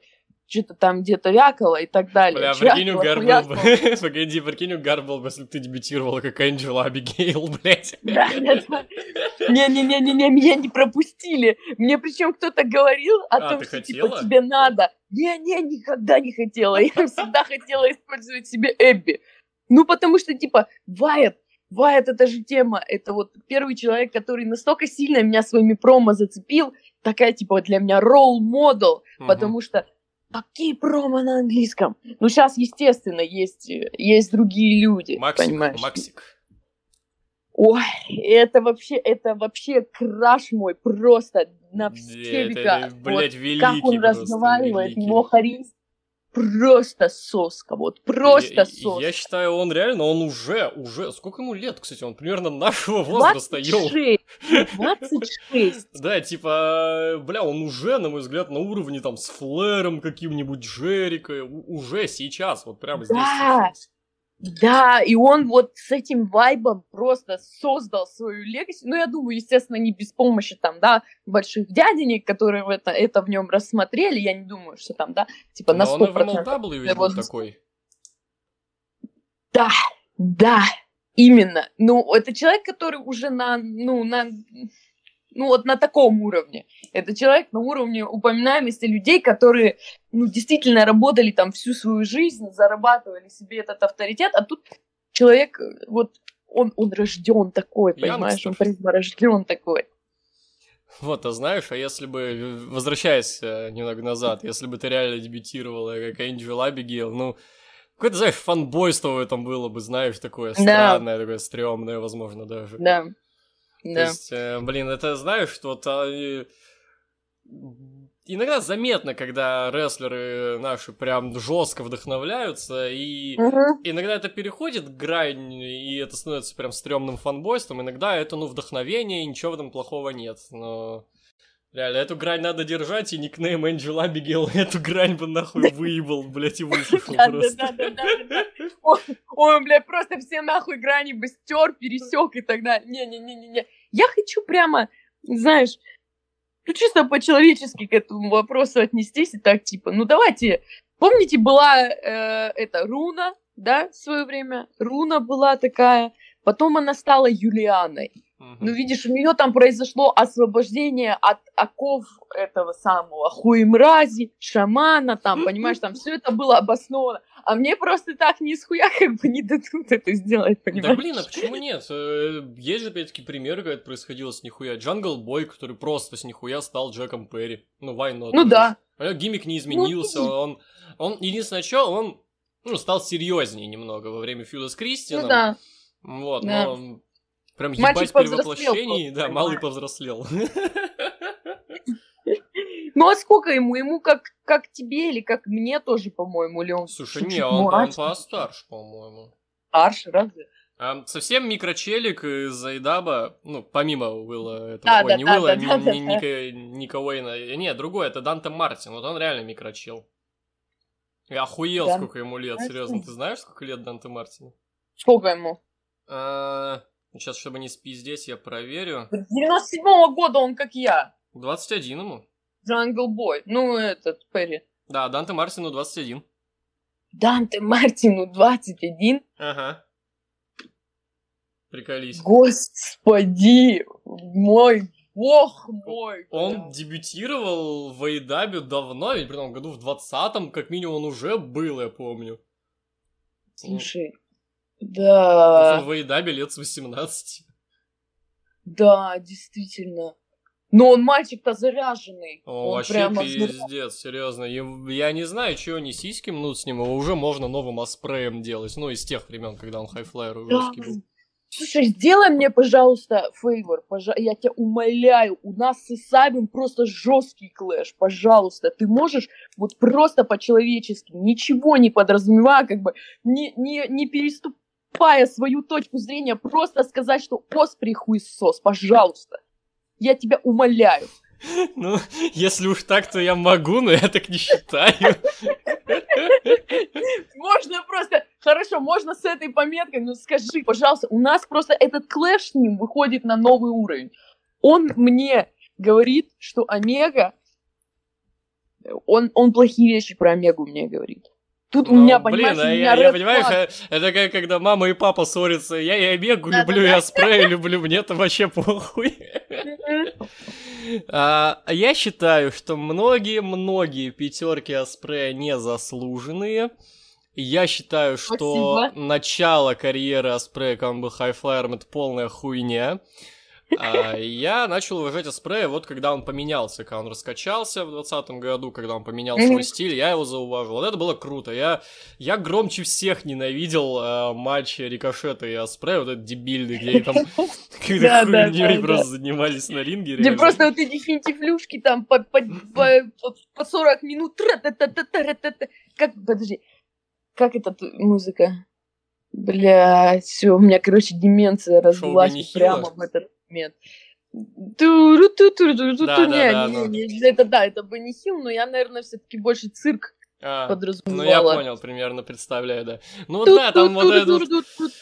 что-то там где-то вякала и так далее. Бля, прикинь, угар был бы, погоди, прикинь, угар был бы, если бы ты дебютировала как Энджела Абигейл, блядь. Да, да, да. Не-не-не-не, меня не пропустили. Мне причем кто-то говорил о А, том, что хотела? типа тебе надо. Не-не, никогда не хотела. Я всегда хотела использовать себе Эбби. Ну, потому что, типа, Вайет, Вайет, это же тема. Это вот первый человек, который настолько сильно меня своими промо зацепил. Такая, типа, для меня ролл-модел. Потому что какие промо на английском? Ну, сейчас, естественно, есть, есть другие люди, Максик, понимаешь? Максик. Ой, это вообще, это вообще краш мой просто на все века. это, блядь, вот великий как он разговаривает, великий. его харизм, просто соска, вот просто я, соска. я считаю, он реально, он уже, уже, сколько ему лет, кстати, он примерно нашего возраста, йоу. 26, 26. Да, типа, бля, он уже, на мой взгляд, на уровне там с Флэром каким-нибудь, Джерика, уже сейчас, вот прямо здесь. Да. и он вот с этим вайбом просто создал свою легаси. Ну, я думаю, естественно, не без помощи там, да, больших дяденек, которые в это, это в нем рассмотрели. Я не думаю, что там, да, типа на Но он и в 100%. MLW ведь был такой. Да, да, именно. Ну, это человек, который уже на, ну, на, ну, вот на таком уровне. Это человек на уровне упоминаемости людей, которые, ну, действительно работали там всю свою жизнь, зарабатывали себе этот авторитет, а тут человек, э, вот, он, он рожден такой, понимаешь, он прямо рожден такой. Вот, а знаешь, а если бы, возвращаясь э, немного назад, если бы ты реально дебютировала как Энджел Абигейл, ну, какое-то, знаешь, фанбойство в этом было бы, знаешь, такое Да. странное, такое стрёмное, возможно, даже. Да, То да. есть, э, блин, это, знаешь, что вот, а, иногда заметно, когда рестлеры наши прям жестко вдохновляются, и Мгм. иногда это переходит грань, и это становится прям стрёмным фанбойством, иногда это, ну, вдохновение, и ничего в этом плохого нет, но... Реально, эту грань надо держать, и никнейм Энджел Абигел эту грань бы нахуй выебал, блядь, и высушил просто. Ой, блядь, просто все нахуй грани бы стер, пересек и так далее. Не-не-не-не. Я хочу прямо, знаешь, ну чисто по-человечески к этому вопросу отнестись и так, типа, ну давайте, помните, была э, эта Руна, да, в свое время? Руна была такая, потом она стала Юлианой. Ну, видишь, у нее там произошло освобождение от оков этого самого хуемрази, шамана, там, понимаешь, там все это было обосновано. А мне просто так ни с хуя как бы не дадут это сделать, понимаешь? Да блин, а почему нет? Э, есть же опять-таки примеры, когда это происходило с нихуя. Джангл Бой, который просто с нихуя стал Джеком Перри. Ну, why not? Ну да. А гиммик не изменился, ну, он... Он, единственное, что он ну, стал серьезнее немного во время фьюда с Кристином. Ну да. Вот, да. но Прям ебать перевоплощений, да, малый повзрослел. Ну а сколько ему? Ему как, как тебе или как мне тоже, по-моему, или он Слушай, не, он, он постарше, по-моему. Старше, разве? А, совсем микрочелик из Айдаба, ну, помимо Уилла, этого, да, ой, да, не да, Уилла, да, ни, да, ни, да. Ника, Ника Уэйна, не, другой, это Данте Мартин, вот он реально микрочел. Я охуел, Дан- сколько ему лет, серьезно, ты знаешь, сколько лет Данте Мартину? Сколько ему? А, сейчас, чтобы не спиздеть, я проверю. 97-го года он как я. 21 ему. Джангл Бой. Ну, этот, Перри. Да, Данте Мартину 21. Данте Мартину 21. Ага. Приколись. Господи, мой бог мой. Он дебютировал в Айдабе давно, ведь при том году в 20-м, как минимум, он уже был, я помню. Слушай, да, в Айдабе лет с 18. да, действительно. Но он мальчик-то заряженный. О, он вообще прямо пиздец, серьезно. Я не знаю, чего они сиськи мнут с ним, его уже можно новым Оспреем делать. Ну, из тех времен, когда он high-flyer Да. был. Слушай, сделай мне, пожалуйста, favor, пожа... я тебя умоляю, у нас с Исабин просто жесткий clash, пожалуйста, ты можешь вот просто по-человечески, ничего не подразумевая, как бы, не, не, не переступая свою точку зрения, просто сказать, что Оспри хуесос, пожалуйста. Я тебя умоляю. Ну, если уж так, то я могу, но я так не считаю. Можно просто, хорошо, можно с этой пометкой, но скажи, пожалуйста, у нас просто этот клэш с ним выходит на новый уровень. Он мне говорит, что Омега, он, он плохие вещи про Омегу мне говорит. Тут у Ну, меня, блин, понимаешь, у а меня я, я понимаешь, это как когда мама и папа ссорятся. Я и Омегу Да-да-да. люблю, я спрей люблю, мне это вообще похуй. А, я считаю, что многие-многие пятерки Аспрея незаслуженные. Я считаю, что Спасибо. начало карьеры Аспрея, он был хайфлайером, это полная хуйня. А, я начал уважать Аспрея вот когда он поменялся, когда он раскачался в 2020 году, когда он поменял свой стиль, я его зауважил. Вот это было круто. Я, я громче всех ненавидел э, матчи Рикошета и Аспрея, вот этот дебильный, где они там какой-то Да, да, хуйней просто занимались на ринге. Где просто вот эти финтифлюшки там по, по, по, по- по 40 минут. Как, подожди, как эта музыка? Блять, все, у меня, короче, деменция развелась прямо в этот момент. туру ту ту ту ту не, не, не, это да, это Бенни Хилл, но я, наверное, все-таки больше цирк А, ну я подразумевала. понял, примерно представляю, да. Ну да, там вот этот.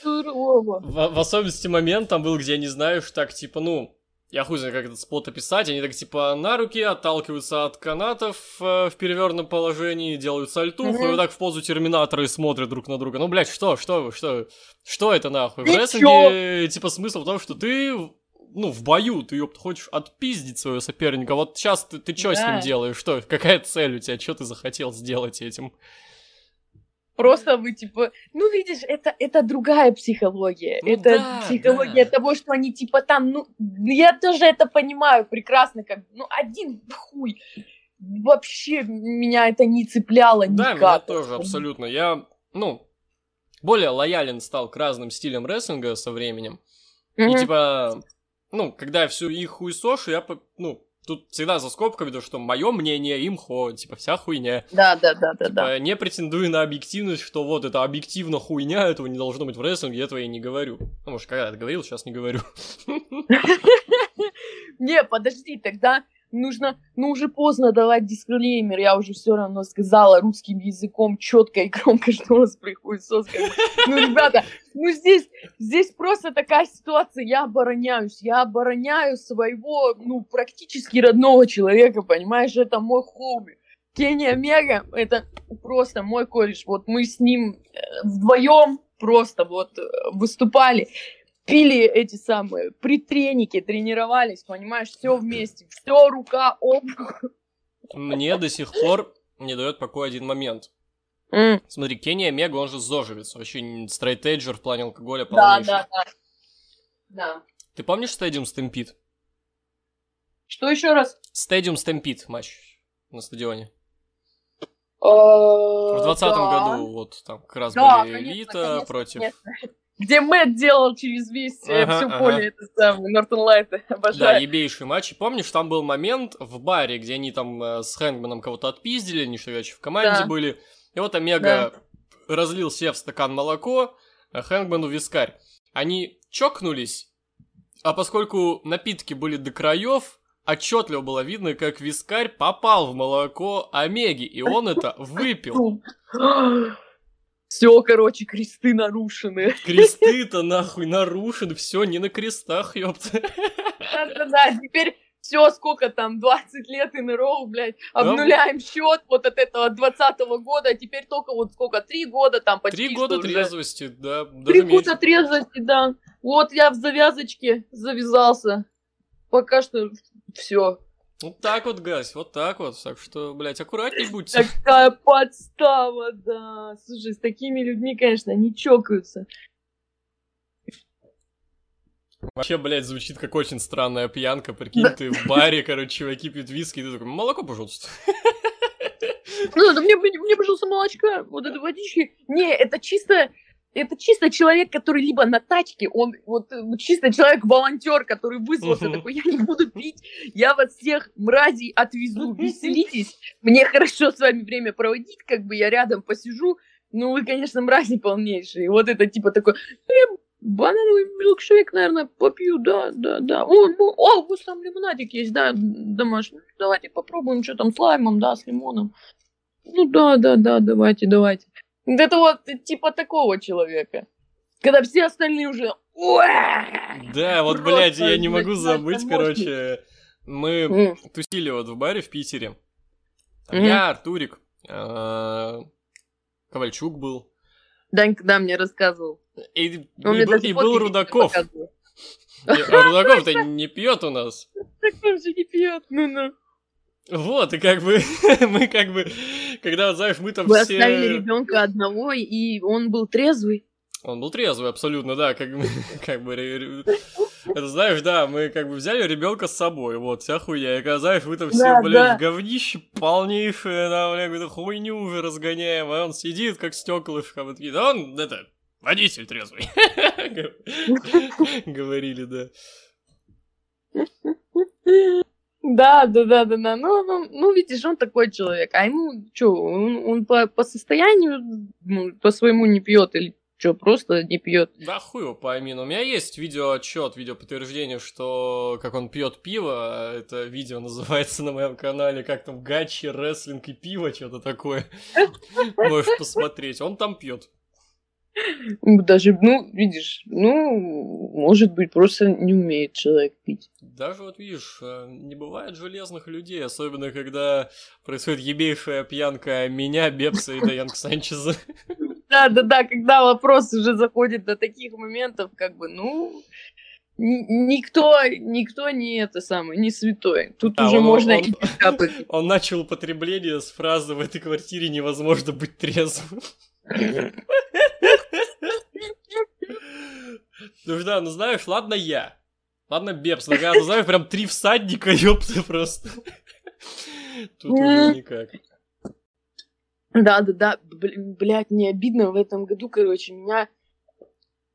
В, в особенности момент там был, где я не знаю, что так, типа, ну, я хуй знаю, как этот спот описать, они так, типа, на руки отталкиваются от канатов э, в перевернутом положении, делают сальтуху, Мгм. и вот так в позу терминатора и смотрят друг на друга. Ну, блядь, что, что что, что это нахуй? В Ничего. рестлинге, типа, смысл в том, что ты, ну, в бою, ты, ёпт, хочешь отпиздить своего соперника, вот сейчас ты, ты что с ним Да. делаешь, что, какая цель у тебя, что ты захотел сделать этим? Просто вы типа, ну видишь, это, это другая психология. Ну это да, психология да. того, что они типа там, ну, я тоже это понимаю прекрасно, как, ну, один хуй. Вообще меня это не цепляло Да, никак. меня тоже абсолютно. Я, ну, более лоялен стал к разным стилям рестлинга со временем. Мгм. И типа, ну, когда я всю их хуесошу, я, ну, тут всегда за скобками, то, что мое мнение, имхо, типа, вся хуйня. Да, да, да, да, да. Типа, не претендую на объективность, что вот это объективно хуйня, этого не должно быть в рестлинге, этого я не говорю. Ну, может, когда-то говорил, сейчас не говорю. Не, подожди, тогда нужно, ну уже поздно давать дисклеймер, я уже все равно сказала русским языком четко и громко, что у нас приходит сос. Ну, ребята, ну здесь, здесь просто такая ситуация, я обороняюсь, я обороняю своего, ну, практически родного человека, понимаешь, это мой хобби. Кенни Омега, это просто мой кореш, вот мы с ним э, вдвоем просто вот э, выступали, пили эти самые притреники, тренировались, понимаешь, все вместе, все рука об Мне до сих пор не дает покоя один момент. Mm. Смотри, Кенни Омега, он же зожевец, вообще стрейтейджер в плане алкоголя Да, полнейший. да, да. Да. Ты помнишь Stadium Stampede? Что еще раз? Stadium Stampede матч на стадионе. В В двадцатом году вот там как раз Да, были конечно, Элита конечно, против... конечно. Где Мэтт делал через весь э, Ага, все ага. поле это самое, Нортон Лайт, Да, обожаю. ебейший матч. И помнишь, там был момент в баре, где они там э, с Хэнгманом кого-то отпиздили, они что в команде Да. были. И вот Омега разлил себе в стакан молоко, а Хэнгману вискарь. Они чокнулись, а поскольку напитки были до краев, отчетливо было видно, как вискарь попал в молоко Омеги, и он это выпил. Все, короче, кресты нарушены. Кресты-то нахуй нарушены, все не на крестах, ёпта. Да-да-да, теперь все, сколько там, 20 лет и роу, блядь, обнуляем счет вот от этого 20 года, а теперь только вот сколько, три года там почти Три года уже. трезвости, да, Три года трезвости, да. Вот я в завязочке завязался. Пока что все. Вот так вот, Гась, вот так вот. Так что, блядь, аккуратней будьте. Такая подстава, да. Слушай, с такими людьми, конечно, не чокаются. Вообще, блядь, звучит как очень странная пьянка. Прикинь, ты в баре, короче, чуваки пьют виски, и ты такой, молоко, пожалуйста. Ну, да мне, мне, пожалуйста, молочка, вот это водички. Не, это чисто, это чисто человек, который либо на тачке, он вот э, чисто человек-волонтер, который вызвался, Мгм. такой, я не буду пить, я вас всех мразей отвезу, веселитесь, мне хорошо с вами время проводить, как бы я рядом посижу, ну вы, конечно, мрази полнейшие. Вот это типа такой, «Э, банановый милкшейк, наверное, попью, да, да, да. О, ну, о, у вас там лимонадик есть, да, домашний. Давайте попробуем, что там с лаймом, да, с лимоном. Ну да, да, да, давайте, давайте. Это вот типа такого человека. Когда все остальные уже... Да, вот, Просто, блядь, я не могу забыть, короче. Мы тусили вот в баре в Питере. Там. Я, Артурик, э, Ковальчук был. Данька, да, мне рассказывал. И, и был, и был Рудаков. А Рудаков-то не пьет у нас. Так он же не пьет, ну-ну. Вот, и как бы, мы как бы, когда, вот, знаешь, мы там Вы все... оставили ребенка одного, и он был трезвый. Он был трезвый, абсолютно, да, как, как бы, это знаешь, да, мы как бы взяли ребенка с собой, вот, вся хуйня, и когда, знаешь, вы там все, Да, блядь, да. говнище полнейшее, да, блядь, какую-то хуйню уже разгоняем, а он сидит, как стеклышко, вот такие, да он, это, водитель трезвый, говорили, да. Да, да, да, да, да. Ну, ну, ну, видишь, он такой человек. А ему что, он, он по, по состоянию, ну, по своему не пьет или что, просто не пьет. Да хуй его пойми, но у меня есть видеоотчет, видеоподтверждение, что как он пьет пиво, это видео называется на моем канале, как там гачи, рестлинг и пиво, что-то такое. Можешь посмотреть, он там пьет. Даже, ну, видишь, ну, может быть, просто не умеет человек пить. Даже вот видишь, э, не бывает железных людей, особенно когда происходит ебейшая пьянка меня, Бепса и Даянка Санчеза. Да, да, да, когда вопрос уже заходит до таких моментов, как бы, ну, ни- никто, никто не это самое, не святой. Тут А, уже он- можно он- и попить. Он начал употребление с фразы «в этой квартире невозможно быть трезвым». Ну да, ну знаешь, ладно я. Ладно Бепс, но когда, ну знаешь, прям три всадника, ёпта, просто. Тут уже никак. Да, да, да, блядь, мне обидно в этом году, короче, меня...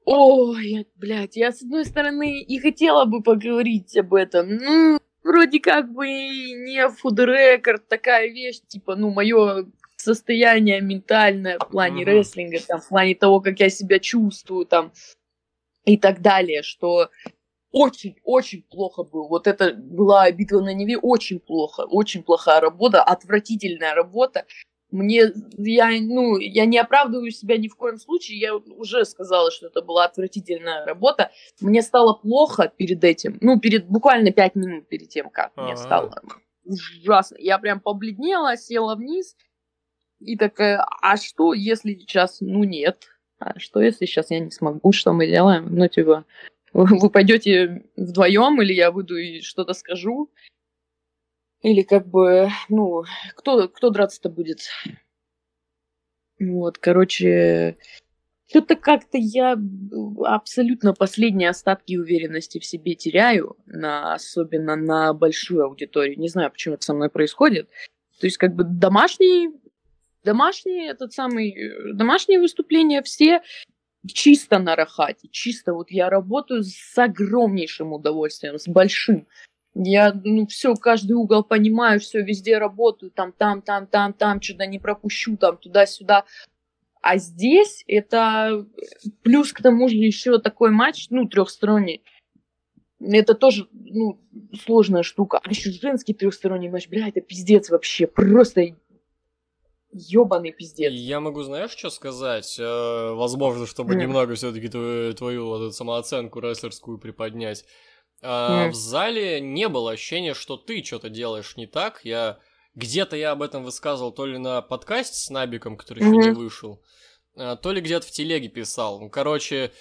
Ой, я- блядь, я с одной стороны и хотела бы поговорить об этом, ну, вроде как бы не фуд-рекорд, такая вещь, типа, ну, мое состояние ментальное в плане Мгм. рестлинга, там, в плане того, как я себя чувствую, там, и так далее, что очень-очень плохо был. Вот это была битва на Неве, очень плохо, очень плохая работа, отвратительная работа. Мне, я, ну, я не оправдываю себя ни в коем случае, я уже сказала, что это была отвратительная работа. Мне стало плохо перед этим, ну, перед буквально пять минут перед тем, как А-а-а. мне стало ужасно. Я прям побледнела, села вниз и такая, а что, если сейчас, ну, нет, а что, если сейчас я не смогу, что мы делаем? Ну, типа, вы пойдете вдвоем, или я выйду и что-то скажу. Или как бы, ну, кто, кто драться-то будет? Вот, короче, что-то как-то я абсолютно последние остатки уверенности в себе теряю, на, особенно на большую аудиторию. Не знаю, почему это со мной происходит. То есть, как бы домашние, домашние, этот самый, домашние выступления все чисто на рахате, чисто вот я работаю с огромнейшим удовольствием, с большим. Я, ну, все, каждый угол понимаю, все, везде работаю, там, там, там, там, там, что-то не пропущу, там, туда-сюда. А здесь это плюс к тому же еще такой матч, ну, трехсторонний. Это тоже, ну, сложная штука. А еще женский трехсторонний матч, бля, это пиздец вообще. Просто ёбаный пиздец. Я могу, знаешь, что сказать? Э, возможно, чтобы mm. немного все-таки твою, твою вот эту самооценку рестлерскую приподнять. Mm. В зале не было ощущения, что ты что-то делаешь не так. Я где-то я об этом высказывал то ли на подкасте с Набиком, который mm-hmm. еще не вышел, э, то ли где-то в телеге писал. Ну, короче,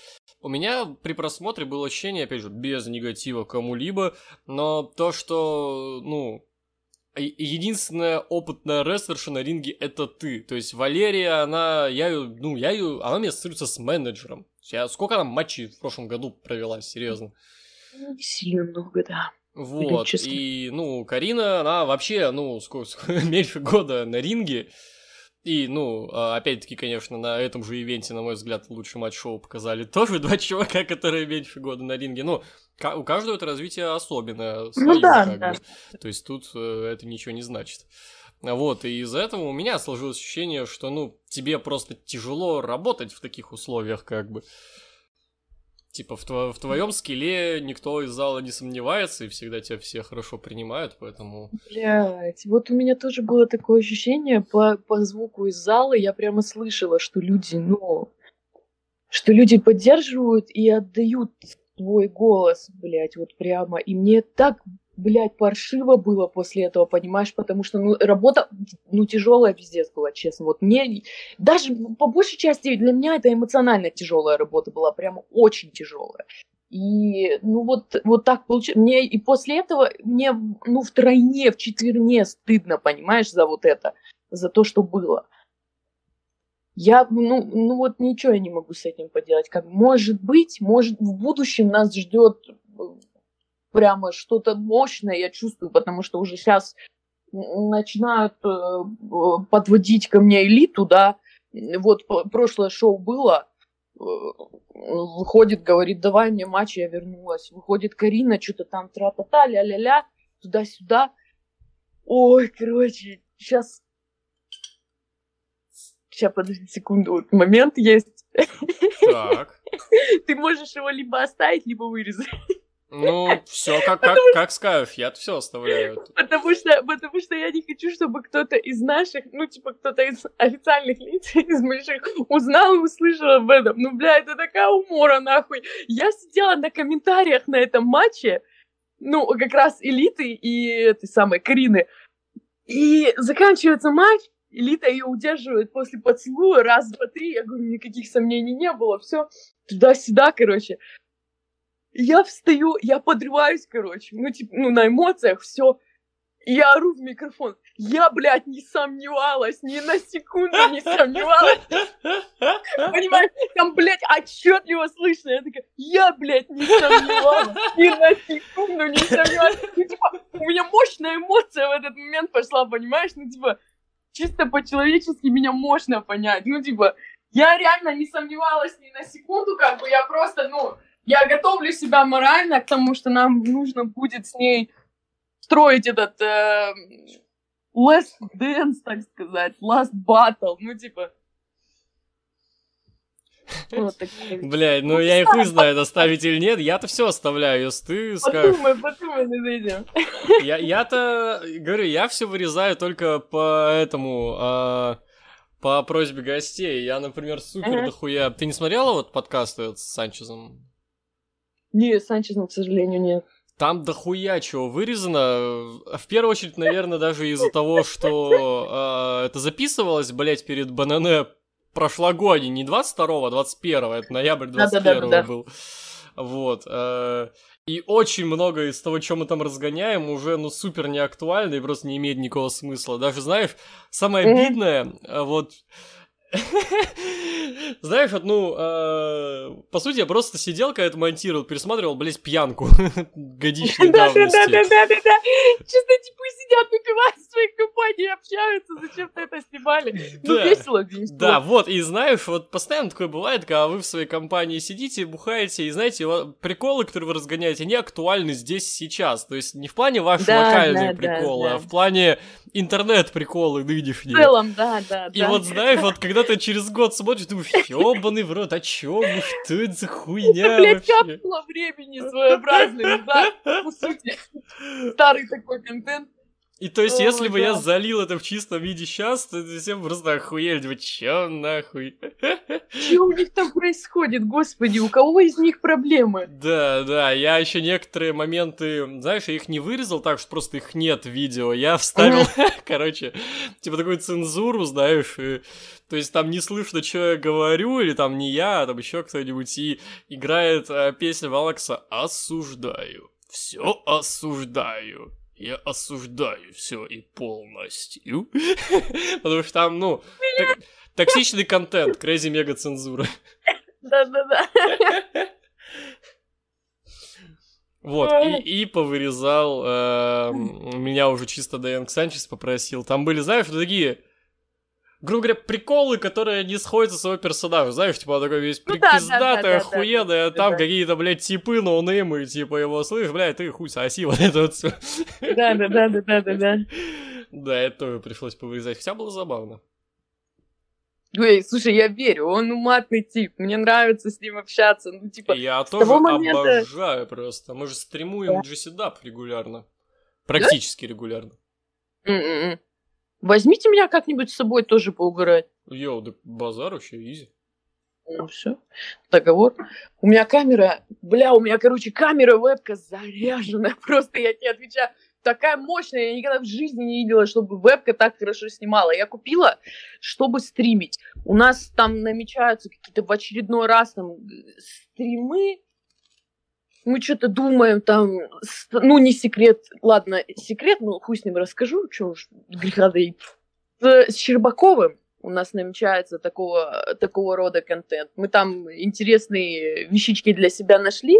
у меня при просмотре было ощущение, опять же, без негатива кому-либо, но то, что, ну, единственная опытная рестлерша на ринге это ты. То есть Валерия, она, я ее, ну, я ее, она мне ассоциируется с менеджером. Я, сколько она матчей в прошлом году провела, серьезно? Ну, сильно много, да. Вот, и, ну, Карина, она вообще, ну, сколько, сколько меньше года на ринге, и, ну, а, опять-таки, конечно, на этом же ивенте, на мой взгляд, лучший матч шоу показали тоже два чувака, которые меньше года на ринге. Ну, у каждого это развитие особенное. Свое, ну да, как да. Бы. То есть тут э, это ничего не значит. Вот, и из-за этого у меня сложилось ощущение, что, ну, тебе просто тяжело работать в таких условиях, как бы. Типа, в, тво- в твоем скилле никто из зала не сомневается, и всегда тебя все хорошо принимают, поэтому... Блять, вот у меня тоже было такое ощущение по, по звуку из зала, я прямо слышала, что люди, ну, что люди поддерживают и отдают свой голос, блядь, вот прямо. И мне так, блядь, паршиво было после этого, понимаешь, потому что, ну, работа, ну, тяжелая пиздец была, честно. Вот мне, даже по большей части для меня это эмоционально тяжелая работа была, прямо очень тяжелая. И, ну, вот, вот так получилось. Мне и после этого мне, ну, втройне, в четверне стыдно, понимаешь, за вот это, за то, что было. Я, ну, ну вот ничего я не могу с этим поделать. Как может быть, может в будущем нас ждет э, прямо что-то мощное, я чувствую, потому что уже сейчас начинают э, э, подводить ко мне элиту, да. Вот прошлое шоу было, выходит, говорит, давай мне матч, я вернулась. Выходит Карина, что-то там тра-та-та, ля-ля-ля, туда-сюда. Ой, короче, сейчас Сейчас, подожди секунду, вот момент есть. Так. Ты можешь его либо оставить, либо вырезать. Ну, все как, как, как скажешь, я все оставляю. Потому что, потому что я не хочу, чтобы кто-то из наших, ну, типа, кто-то из официальных лиц, из больших, узнал и услышал об этом. Ну, бля, это такая умора, нахуй. Я сидела на комментариях на этом матче, ну, как раз элиты и этой самой Карины. И заканчивается матч, Элита ее удерживает после поцелуя раз, два, три. Я говорю, никаких сомнений не было. Все туда-сюда, короче. Я встаю, я подрываюсь, короче. Ну, типа, ну, на эмоциях все. Я ору в микрофон. Я, блядь, не сомневалась, ни на секунду не сомневалась. Понимаешь, там, блядь, отчетливо слышно. Я такая, я, блядь, не сомневалась, ни на секунду не сомневалась. Ну, типа, у меня мощная эмоция в этот момент пошла, понимаешь? Ну, типа, чисто по-человечески меня можно понять. Ну, типа, я реально не сомневалась ни на секунду, как бы я просто, ну, я готовлю себя морально к тому, что нам нужно будет с ней строить этот э, last dance, так сказать, last battle, ну, типа. Вот. Блядь, ну я и хуй знаю, оставить или нет. Я-то все оставляю, если ты скажешь. Подумай, подумай над этим. Я, я-то, говорю, я все вырезаю только по этому, а, по просьбе гостей. Я, например, супер Ага. дохуя... Ты не смотрела вот подкаст этот с Санчезом? Не, Санчезом, к сожалению, нет. Там дохуя чего вырезано. В первую очередь, наверное, даже из-за того, что а, это записывалось, блять, перед БНН прошлогодний, не 22-го, а 21-го, это ноябрь 21-го Да-да-да-да-да. был. Вот. э, И очень много из того, что мы там разгоняем, уже, ну, супер не актуально и просто не имеет никакого смысла. Даже, знаешь, самое обидное, э, вот... Знаешь, вот, ну, э, по сути, я просто сидел, когда это монтировал, пересматривал, блядь, пьянку годичной давности. Да-да-да-да-да. Чисто типа сидят, выпивают в своих компаниях, общаются, зачем-то это снимали. Ну, Да. весело, весело. Да, вот, и знаешь, вот постоянно такое бывает, когда вы в своей компании сидите, бухаете, и знаете, приколы, которые вы разгоняете, они актуальны здесь сейчас. То есть не в плане ваши Да, локальные да, приколы, да. а в плане интернет-приколы В нынешние. целом, да, да, И вот знаешь, вот когда ты через год смотришь, думаешь, ёбаный в рот, о чём мы, что это за хуйня Блять, вообще? капсула времени своеобразная, да, по сути. Старый такой контент. И то есть, О, если бы я залил это в чистом виде сейчас, то всем просто охуели, типа, чё нахуй? Что у них там происходит, господи, у кого из них проблемы? Да, да, я еще некоторые моменты, знаешь, я их не вырезал так, что просто их нет в видео. Я вставил, короче, типа такую цензуру, знаешь, и- то есть там не слышно, что я говорю, или там не я, а там еще кто-нибудь, и играет э, песня Валакса «Осуждаю, все осуждаю». Я осуждаю все и полностью. Потому что там, ну, токсичный контент, crazy мега цензура. Да-да-да. Вот, и, и повырезал, эм, меня уже чисто Дайан Санчес попросил. Там были, знаешь, такие, грубо говоря, приколы, которые не сходятся с своего персонажа. Знаешь, типа, он такой весь Ну да, да, да, пиздатый, да, охуенный, а там какие-то, блядь, типы ноунеймы, типа, его слышишь, блядь, ты хуй соси, вот это вот все. Да-да-да-да-да-да. Да, это тоже пришлось повырезать, хотя было забавно. Ой, слушай, я верю, он уматный тип, мне нравится с ним общаться, ну, типа, Я тоже момента- обожаю просто. Мы же стримуем GCDAP регулярно. Практически регулярно. м-м-м. Возьмите меня как-нибудь с собой тоже поугарать. Йоу, да базар вообще изи. Ну, все, договор. У меня камера, бля, у меня, короче, камера вебка заряженная, просто я тебе отвечаю, такая мощная, я никогда в жизни не видела, чтобы вебка так хорошо снимала. Я купила, чтобы стримить. У нас там намечаются какие-то в очередной раз там э, стримы, мы что-то думаем там, ну, не секрет, ладно, секрет, ну, хуй с ним расскажу, что уж греха. С, с Щербаковым у нас намечается такого, такого рода контент. Мы там интересные вещички для себя нашли,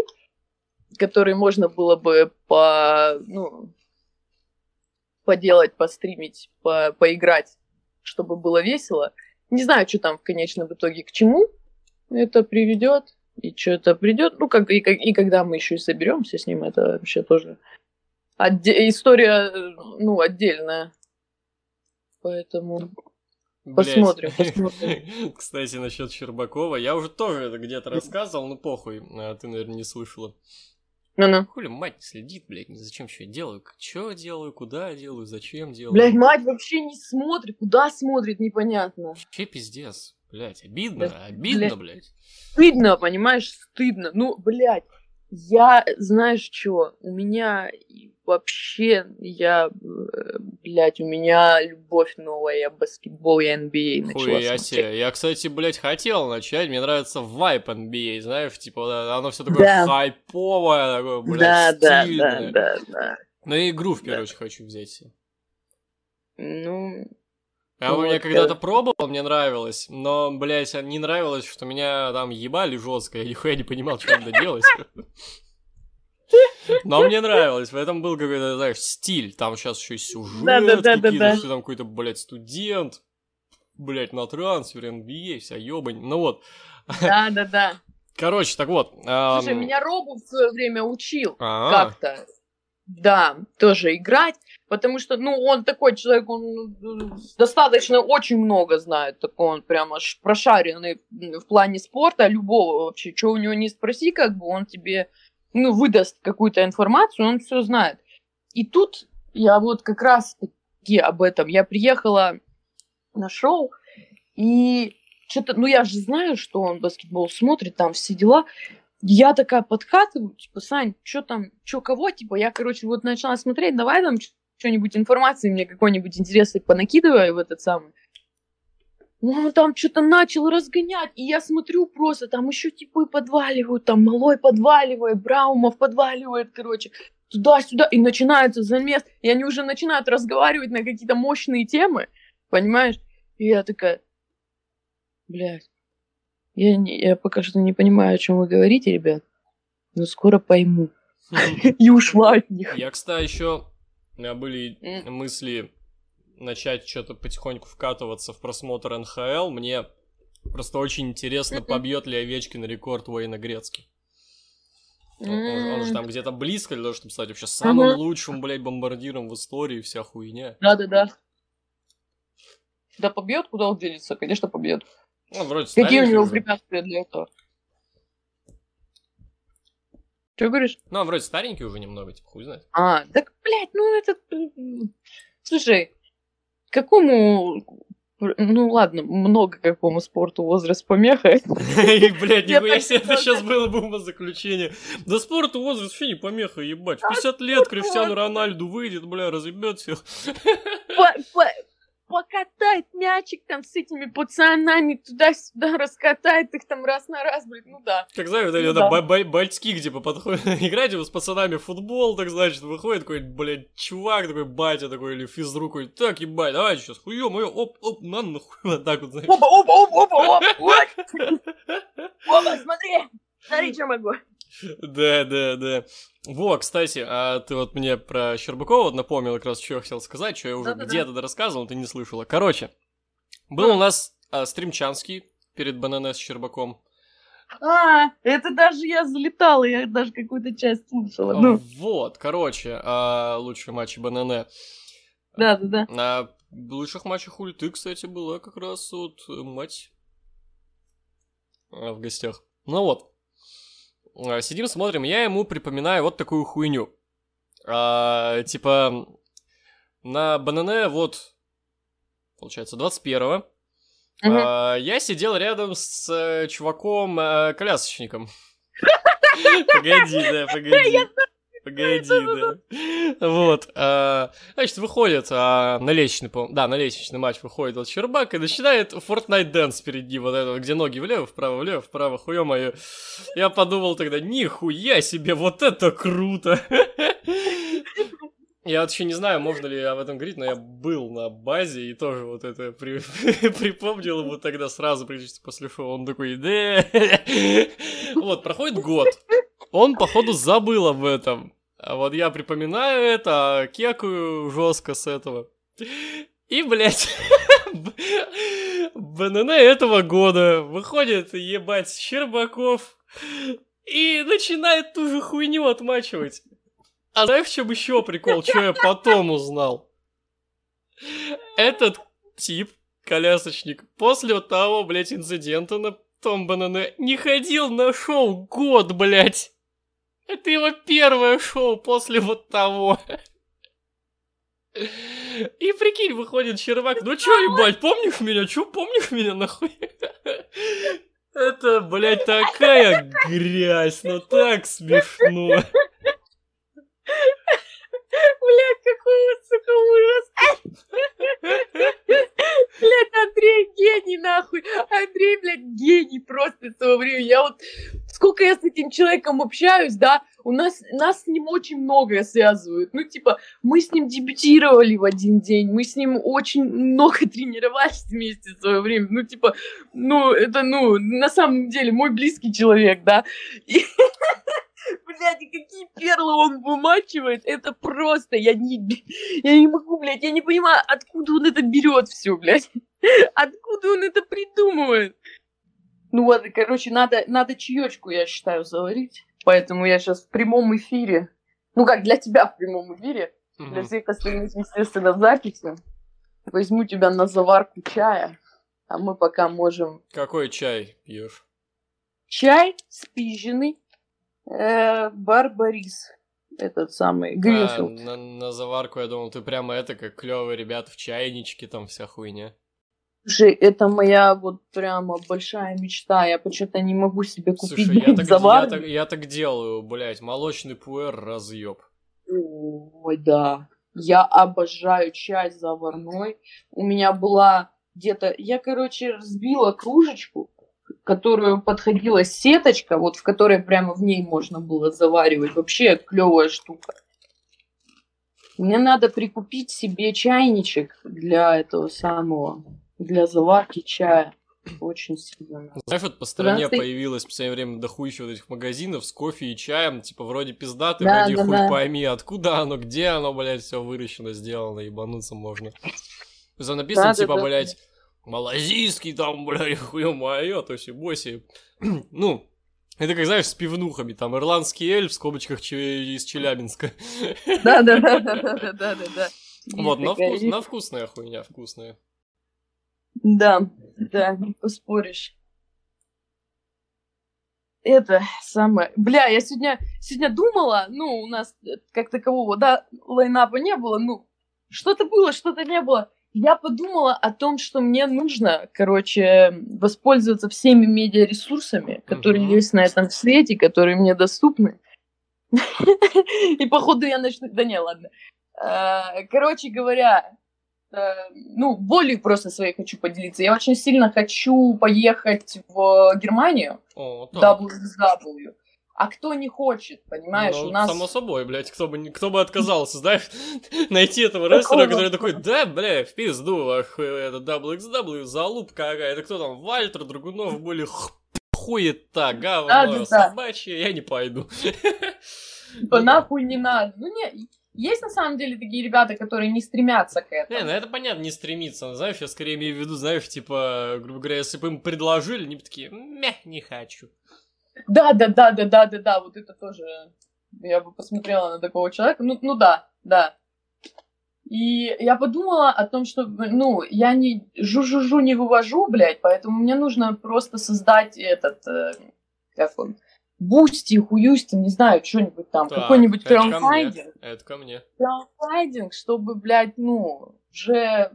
которые можно было бы по, ну, поделать, постримить, по, поиграть, чтобы было весело. Не знаю, что там в конечном итоге к чему это приведет и что это придет. Ну, как и, как и когда мы еще и соберемся с ним, это вообще тоже отде- история, ну, отдельная. Поэтому. Посмотрим, посмотрим. Кстати, насчет Щербакова. Я уже тоже это где-то рассказывал, ну похуй. а Ты, наверное, не слышала. Ну-ну. Хули мать не следит, блядь, зачем что я делаю. Что делаю, куда я делаю, зачем делаю. Блядь, мать вообще не смотрит. Куда смотрит, непонятно. Вообще пиздец. Блядь, обидно, Да, обидно, блядь. Стыдно, понимаешь, стыдно. Ну, блядь, я, знаешь что, у меня вообще, я, э, блядь, у меня любовь новая, я баскетбол, я NBA начала Хуя себе. Я, кстати, блядь, хотел начать. Мне нравится вайп NBA, знаешь, типа, оно все такое Да. хайповое, такое, блядь, Да, да, да, стильное. да, да. Ну и игру, в первую Да. очередь, хочу взять себе. Ну, Я Ну у меня вот, когда-то да. пробовал, мне нравилось, но, блядь, не нравилось, что меня там ебали жестко, я нихуя не понимал, что надо делать. Но мне нравилось, в этом был какой-то, знаешь, стиль, там сейчас еще и сюжет, какие-то, что там какой-то, блядь, студент, блядь, на трансфере, NBA, вся ебань, ну вот. да, да, да. Короче, так вот. Слушай, меня Робу в свое время учил а, как-то. Да, тоже играть. Потому что, ну, он такой человек, он э, достаточно очень много знает, такой он прямо прошаренный в плане спорта, любого вообще, что у него не спроси, как бы он тебе, ну, выдаст какую-то информацию, он все знает. И тут я вот как раз таки об этом, я приехала на шоу, и что-то, ну, я же знаю, что он баскетбол смотрит, там все дела, я такая подкатываю, типа, Сань, что там, что кого, типа, я, короче, вот начала смотреть, давай там что-нибудь информации мне какой-нибудь интересный понакидывай в этот самый. Он там что-то начал разгонять, и я смотрю просто, там еще типы подваливают, там малой подваливает, Браумов подваливает, короче, туда-сюда, и начинается замес, и они уже начинают разговаривать на какие-то мощные темы, понимаешь? И я такая, блядь, я, не, я пока что не понимаю, о чем вы говорите, ребят, но скоро пойму. И ушла от них. Я, кстати, еще у меня были мысли начать что-то потихоньку вкатываться в просмотр НХЛ. Мне просто очень интересно, побьет ли Овечкин рекорд Уэйна Грецки. Он, он же там где-то близко для того, чтобы стать вообще самым лучшим, блядь, бомбардиром в истории, вся хуйня. Да-да-да. Да побьет, куда он денется? Конечно, побьет. Ну, вроде Какие у него препятствия для этого? Что говоришь? Ну, а вроде старенький уже немного, типа, хуй знает. А, так, блядь, ну это... Слушай, какому... Ну ладно, много какому спорту возраст помеха. Блядь, нихуя себе, это сейчас было бы умозаключение. Да спорту возраст вообще не помеха, ебать. В 50 лет Криштиану Рональду выйдет, бля, разъебет всех покатает мячик там с этими пацанами туда-сюда, раскатает их там раз на раз, блин, ну да. Как знаешь, ну, да. Б- бальтики, типа, подходят, играете вы с пацанами в футбол, так значит, выходит какой блядь, чувак такой, батя такой, или физрук такой, так, ебать, давай сейчас, хуё моё, оп, оп, на нахуй, вот так вот, знаешь. Опа, опа, опа, опа, опа, опа, смотри, смотри, что могу. Да, да, да. Во, кстати, а ты вот мне про Щербакова напомнил как раз, что я хотел сказать, что я уже где-то рассказывал, ты не слышала. Короче, был у нас а, стримчанский перед БНН с Щербаком. А, это даже я залетала, я даже какую-то часть слушала. Ну. Вот, короче, а, лучшие матчи БНН. Да, да, да. На лучших матчах ульты, кстати, была как раз вот мать а, в гостях. Ну вот, сидим, смотрим, я ему припоминаю вот такую хуйню. А, типа, на БНН вот, получается, 21-го, угу. а, я сидел рядом с э, чуваком-колясочником. Погоди, да, погоди. Погоди, да. Вот. А, значит, выходит а, на лестничный, да, на лестничный матч выходит вот Щербак и начинает Fortnite Dance перед ним, вот это, где ноги влево, вправо, влево, вправо, хуё моё. Я подумал тогда, нихуя себе, вот это круто. Я вот еще не знаю, можно ли об этом говорить, но я был на базе и тоже вот это при... припомнил ему тогда сразу, практически после шоу. Он такой, да. Вот, проходит год. Он, походу, забыл об этом. А вот я припоминаю это, кекаю жестко с этого. И, блядь, БНН этого года выходит, ебать, Щербаков и начинает ту же хуйню отмачивать. А знаешь, в чем еще прикол, что я потом узнал? Этот тип, колясочник, после того, блядь, инцидента на том БНН не ходил на шоу год, блядь. Это его первое шоу после вот того. И прикинь, выходит Червак, ну чё, ебать, помнишь меня? Чё, помнишь меня, нахуй? Это, блядь, такая грязь, ну так смешно. Блядь, какой, сука, ужас. Блядь, Андрей гений, нахуй. Андрей, блядь, гений просто своего времени. Я вот, сколько я с этим человеком общаюсь, да, у нас, нас с ним очень многое связывает. Ну, типа, мы с ним дебютировали в один день, мы с ним очень много тренировались вместе в свое время. Ну, типа, ну, это, ну, на самом деле, мой близкий человек, да. И блядь, и какие перлы он вымачивает, это просто, я не, я не могу, блядь, я не понимаю, откуда он это берет все, блядь, откуда он это придумывает. Ну вот, короче, надо, надо чаечку, я считаю, заварить, поэтому я сейчас в прямом эфире, ну как для тебя в прямом эфире, для всех остальных, естественно, в записи. Возьму тебя на заварку чая, а мы пока можем... Какой чай пьешь? Чай спиженный, барбарис, этот самый, А, Гринфилд. на, на заварку, я думал, ты прямо это, как клевые ребята в чайничке, там вся хуйня. Слушай, это моя вот прямо большая мечта. Я почему-то не могу себе купить Слушай, я так, я, завар. так, я так делаю, блядь, молочный пуэр разъеб. Ой, да. Я обожаю чай заварной. У меня была где-то... Я, короче, разбила кружечку, которую подходила сеточка, вот в которой прямо в ней можно было заваривать. Вообще клевая штука. Мне надо прикупить себе чайничек для этого самого, для заварки чая. Очень сильно. Знаешь, вот по стране что- появилось в последнее время дохуища вот этих магазинов с кофе и чаем, типа вроде пиздатый, Да, вроде да, хуй да. пойми, откуда оно, где оно, блядь, все выращено, сделано, ебануться можно. Там написано, Да, да, типа, да. блядь, малазийский там, бля, хуё моё, то есть боси. ну, это как, знаешь, с пивнухами, там, ирландский эль в скобочках из Челябинска. Да-да-да-да-да-да-да. Вот, на вкус, на вкусная хуйня, вкусная. Да, да, не поспоришь. Это самое... Бля, я сегодня, сегодня думала, ну, у нас э, как такового, да, лайнапа не было, ну, что-то было, что-то не было. Я подумала о том, что мне нужно, короче, воспользоваться всеми медиаресурсами, которые Мгм. есть на этом свете, которые мне доступны. И походу я начну... Да не, ладно. Э, Короче говоря, э, ну, болью просто своей хочу поделиться. Я очень сильно хочу поехать в Германию, О, так. WSW. А кто не хочет, понимаешь, Ну, у нас... само собой, блядь, кто бы, кто бы отказался, знаешь, найти этого рестлера, который такой, да, бля, в пизду, ах, это WXW, залупка какая, это кто там, Вальтер, Драгунов, были хуета, говно, собачье, я не пойду. Типа, да. нахуй не надо. Ну, не, есть на самом деле такие ребята, которые не стремятся к этому. Не, ну это понятно, не стремиться, но, знаешь, я скорее имею в виду, знаешь, типа, грубо говоря, если бы им предложили, они бы такие, мя, не хочу. Да, да, да, да, да, да, да, вот это тоже. Я бы посмотрела на такого человека. Ну, ну да, да. И я подумала о том, что, ну, я не жу-жу-жу не вывожу, блядь, поэтому мне нужно просто создать этот, э, как он, Boosty, хуюсти, не знаю, что-нибудь там, Так, какой-нибудь краудфандинг. Это ко мне. краудфандинг, чтобы, блядь, ну, уже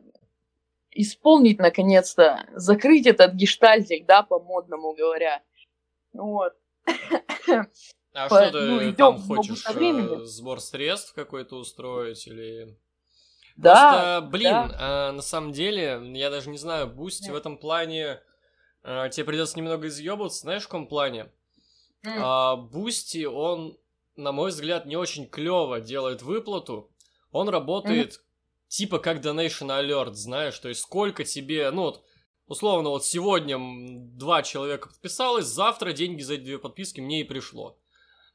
исполнить, наконец-то, закрыть этот гештальтик, да, по-модному говоря. Вот. А По- что ты ну, идём там хочешь, э, сбор средств какой-то устроить или... Да, Просто, блин, да. а, на самом деле, я даже не знаю, Boosty Да. в этом плане а, тебе придется немного изъебываться, знаешь, в каком плане? А, Boosty, он, на мой взгляд, не очень клево делает выплату. Он работает типа как Donation Alert, знаешь, то есть сколько тебе, ну вот, условно, вот сегодня два человека подписалось, завтра деньги за эти две подписки мне и пришло.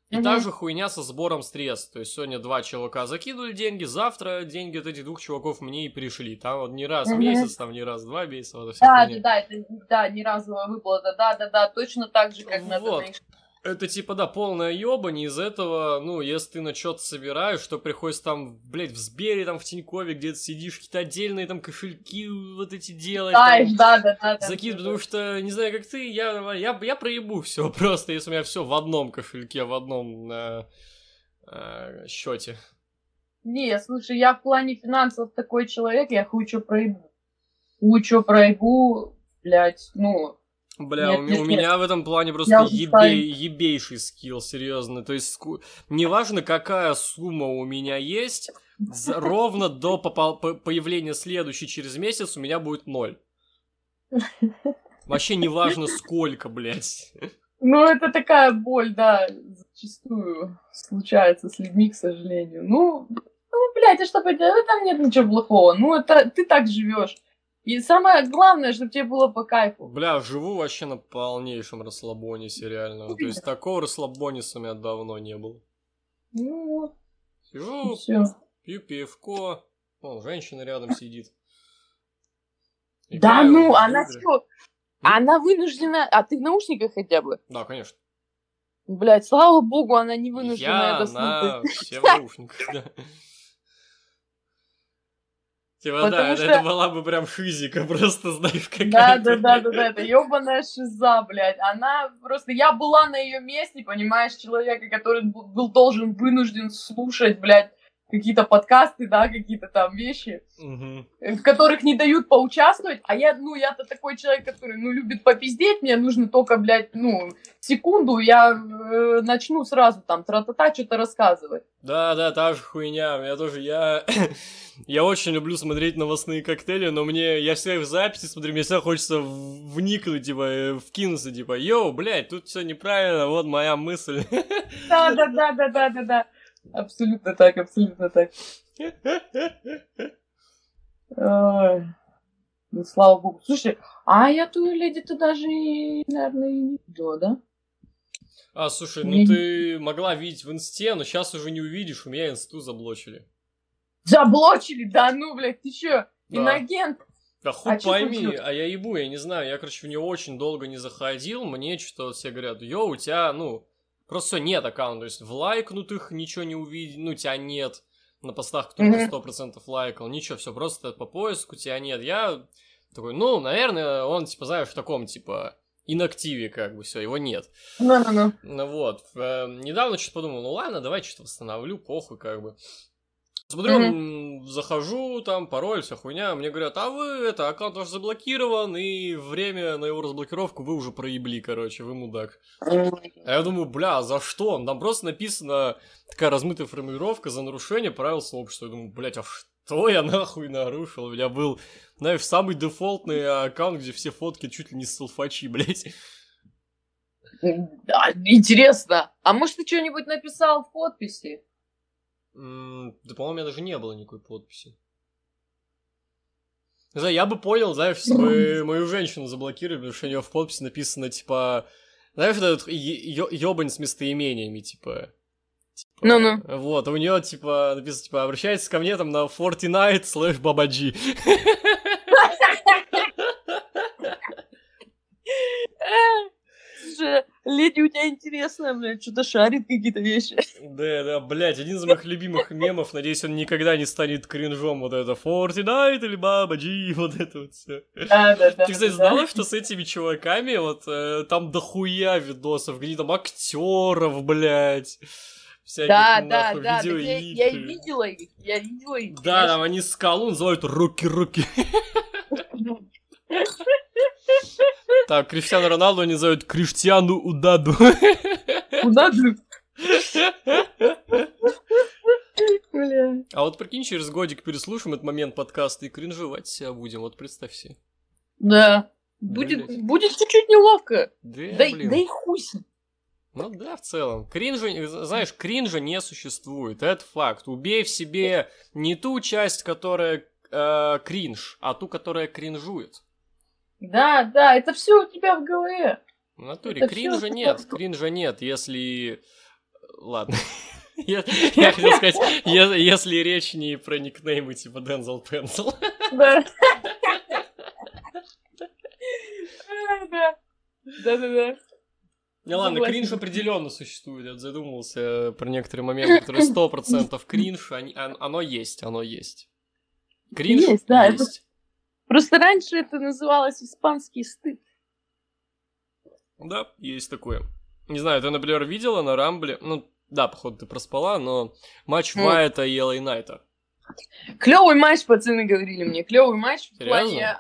И Мгм. та же хуйня со сбором средств. То есть сегодня два чувака закидывали деньги, завтра деньги от этих двух чуваков мне и пришли. Там вот не раз в Мгм. месяц, там не раз в два месяца. Вот Да, да, да, это, да, не разовая выплата, да, да, да, точно так же, как Вот. Donation. Это типа, да, полная ёбань, из этого, ну, если ты на что-то собираешь, то приходится там, блядь, в Сбере, там, в Тинькове где-то сидишь, какие-то отдельные там кошельки вот эти делать. Да, там, да, да, да. Закид, да, потому что, не знаю, как ты, я, я, я проебу все просто, если у меня все в одном кошельке, в одном э, э, счете. Не, слушай, я в плане финансов такой человек, я хуй чё проебу. Хуй чё проебу, блядь, ну, Бля, Нет, у, нет, у нет. меня в этом плане просто ебей- ебейший скилл, серьезно. То есть, ску- неважно, какая сумма у меня есть, ровно до попа- по- появления следующей через месяц у меня будет ноль. Вообще неважно сколько, блядь. Ну, это такая боль, да, зачастую случается с людьми, к сожалению. Ну, ну, блядь, а что поделать? Там нет ничего плохого. Ну, это ты так живешь. И самое главное, чтобы тебе было по кайфу. Бля, живу вообще на полнейшем расслабонисе, реально. То есть такого расслабониса у меня давно не было. Ну, Сижу, все. пью пивко, о, женщина рядом сидит. Да ну, она что? Она вынуждена... А ты в наушниках хотя бы? Да, конечно. Блядь, слава богу, она не вынуждена Я это на все в наушниках, да. Типа, Потому да, что- это была бы прям физика, просто знаешь, какая Да, да, да, да, да, это ебаная шиза, блядь. Она просто... Я была на ее месте, понимаешь, человека, который был должен вынужден слушать, блядь, какие-то подкасты, да, какие-то там вещи, в которых не дают поучаствовать, а я, ну, я-то такой человек, который, ну, любит попиздеть, мне нужно только, блядь, ну, секунду, я э, начну сразу там тра-та-та что-то рассказывать. Да, да, та же хуйня. Я тоже, я... я очень люблю смотреть новостные коктейли, но мне... Я всегда в записи смотрю, мне всегда хочется вникнуть, типа, э, вкинуться, типа, йоу, блядь, тут все неправильно, вот моя мысль. Да, Абсолютно так, абсолютно так. Ой. Ну, слава богу. Слушай, а я ту леди-то даже, наверное, и не видела, да? А, слушай, ну ты могла видеть в инсте, но сейчас уже не увидишь, у меня инсту заблочили. Заблочили? Да ну, блядь, ты чё? Да. Инагент? Да хуй А пойми, а я ебу, я не знаю, я, короче, в нее очень долго не заходил, мне что-то все говорят, йоу, у тебя, ну, просто нет аккаунта, то есть в лайкнутых ничего не увидеть, ну, тебя нет, на постах, которые сто процентов лайкал, ничего, все просто по поиску тебя нет, я такой, ну, наверное, он, типа, знаешь, в таком, типа, инактиве, как бы, все, его нет. Ну-ну-ну. Ну вот, э, недавно что-то подумал, ну ладно, давай что-то восстановлю, похуй, как бы. Смотрю, м, захожу, там, пароль, вся хуйня, мне говорят, а вы, это, аккаунт ваш заблокирован, и время на его разблокировку вы уже проебли, короче, вы мудак. А я думаю, бля, за что? Там просто написано такая размытая формулировка за нарушение правил сообщества. Я думаю, блядь, а что я нахуй нарушил? У меня был, знаешь, самый дефолтный аккаунт, где все фотки чуть ли не селфачи, блядь. Да, интересно. А может, ты что-нибудь написал в подписи? Да, по-моему, у меня даже не было никакой подписи. Не знаю, я бы понял, знаешь, если бы мою женщину заблокировали, потому что у нее в подписи написано, типа... Знаешь, вот этот ёбань с местоимениями, типа... типа, Ну-ну. Вот, а у нее, типа, написано, типа, обращайтесь ко мне там на Fortnite slash бабаджи. Слушай, леди у тебя интересная, блядь, что-то шарит какие-то вещи. Да, да, блядь, один из моих любимых мемов, надеюсь, он никогда не станет кринжом, вот это Fortnite или бабаджи, вот это вот все. Да, да, да. Ты, кстати, да, знала, что с этими чуваками вот э, там дохуя видосов, где там актеров, блядь, всяких Да, да, нахуй, да, так я, я видела их, я видела их. Да, там они скалу называют руки-руки. Так, Криштиану Роналду они называют Криштиану Удаду. Бля. А вот прикинь, через годик переслушаем этот момент подкаста и кринжевать себя будем, вот представь себе. Да. Будет, Блядь. будет чуть-чуть неловко. Да, Да, и- блин. да и хуй. Ну да, в целом. Кринжа, знаешь, кринжа не существует, это факт. Убей в себе не ту часть, которая э, кринж, а ту, которая кринжует. Да, да, это все у тебя в голове. В натуре Это кринжа всё нет, кринжа нет, если... Ладно. Я, я хотел сказать, если речь не про никнеймы типа Дензел Пензел. Да. Да. Да-да-да. Не, ладно, Согласен. кринж определенно существует. Я задумался про некоторые моменты, которые сто процентов кринж, они- он- оно есть, оно есть. Кринж Есть, да, это- есть. Просто раньше это называлось испанский стыд. Да, есть такое. Не знаю, ты, например, видела на Рамбле, ну, да, походу, ты проспала, но матч М. Вайта и Элэй Найта. Клевый матч, пацаны говорили мне. Клевый матч в Серьезно? плане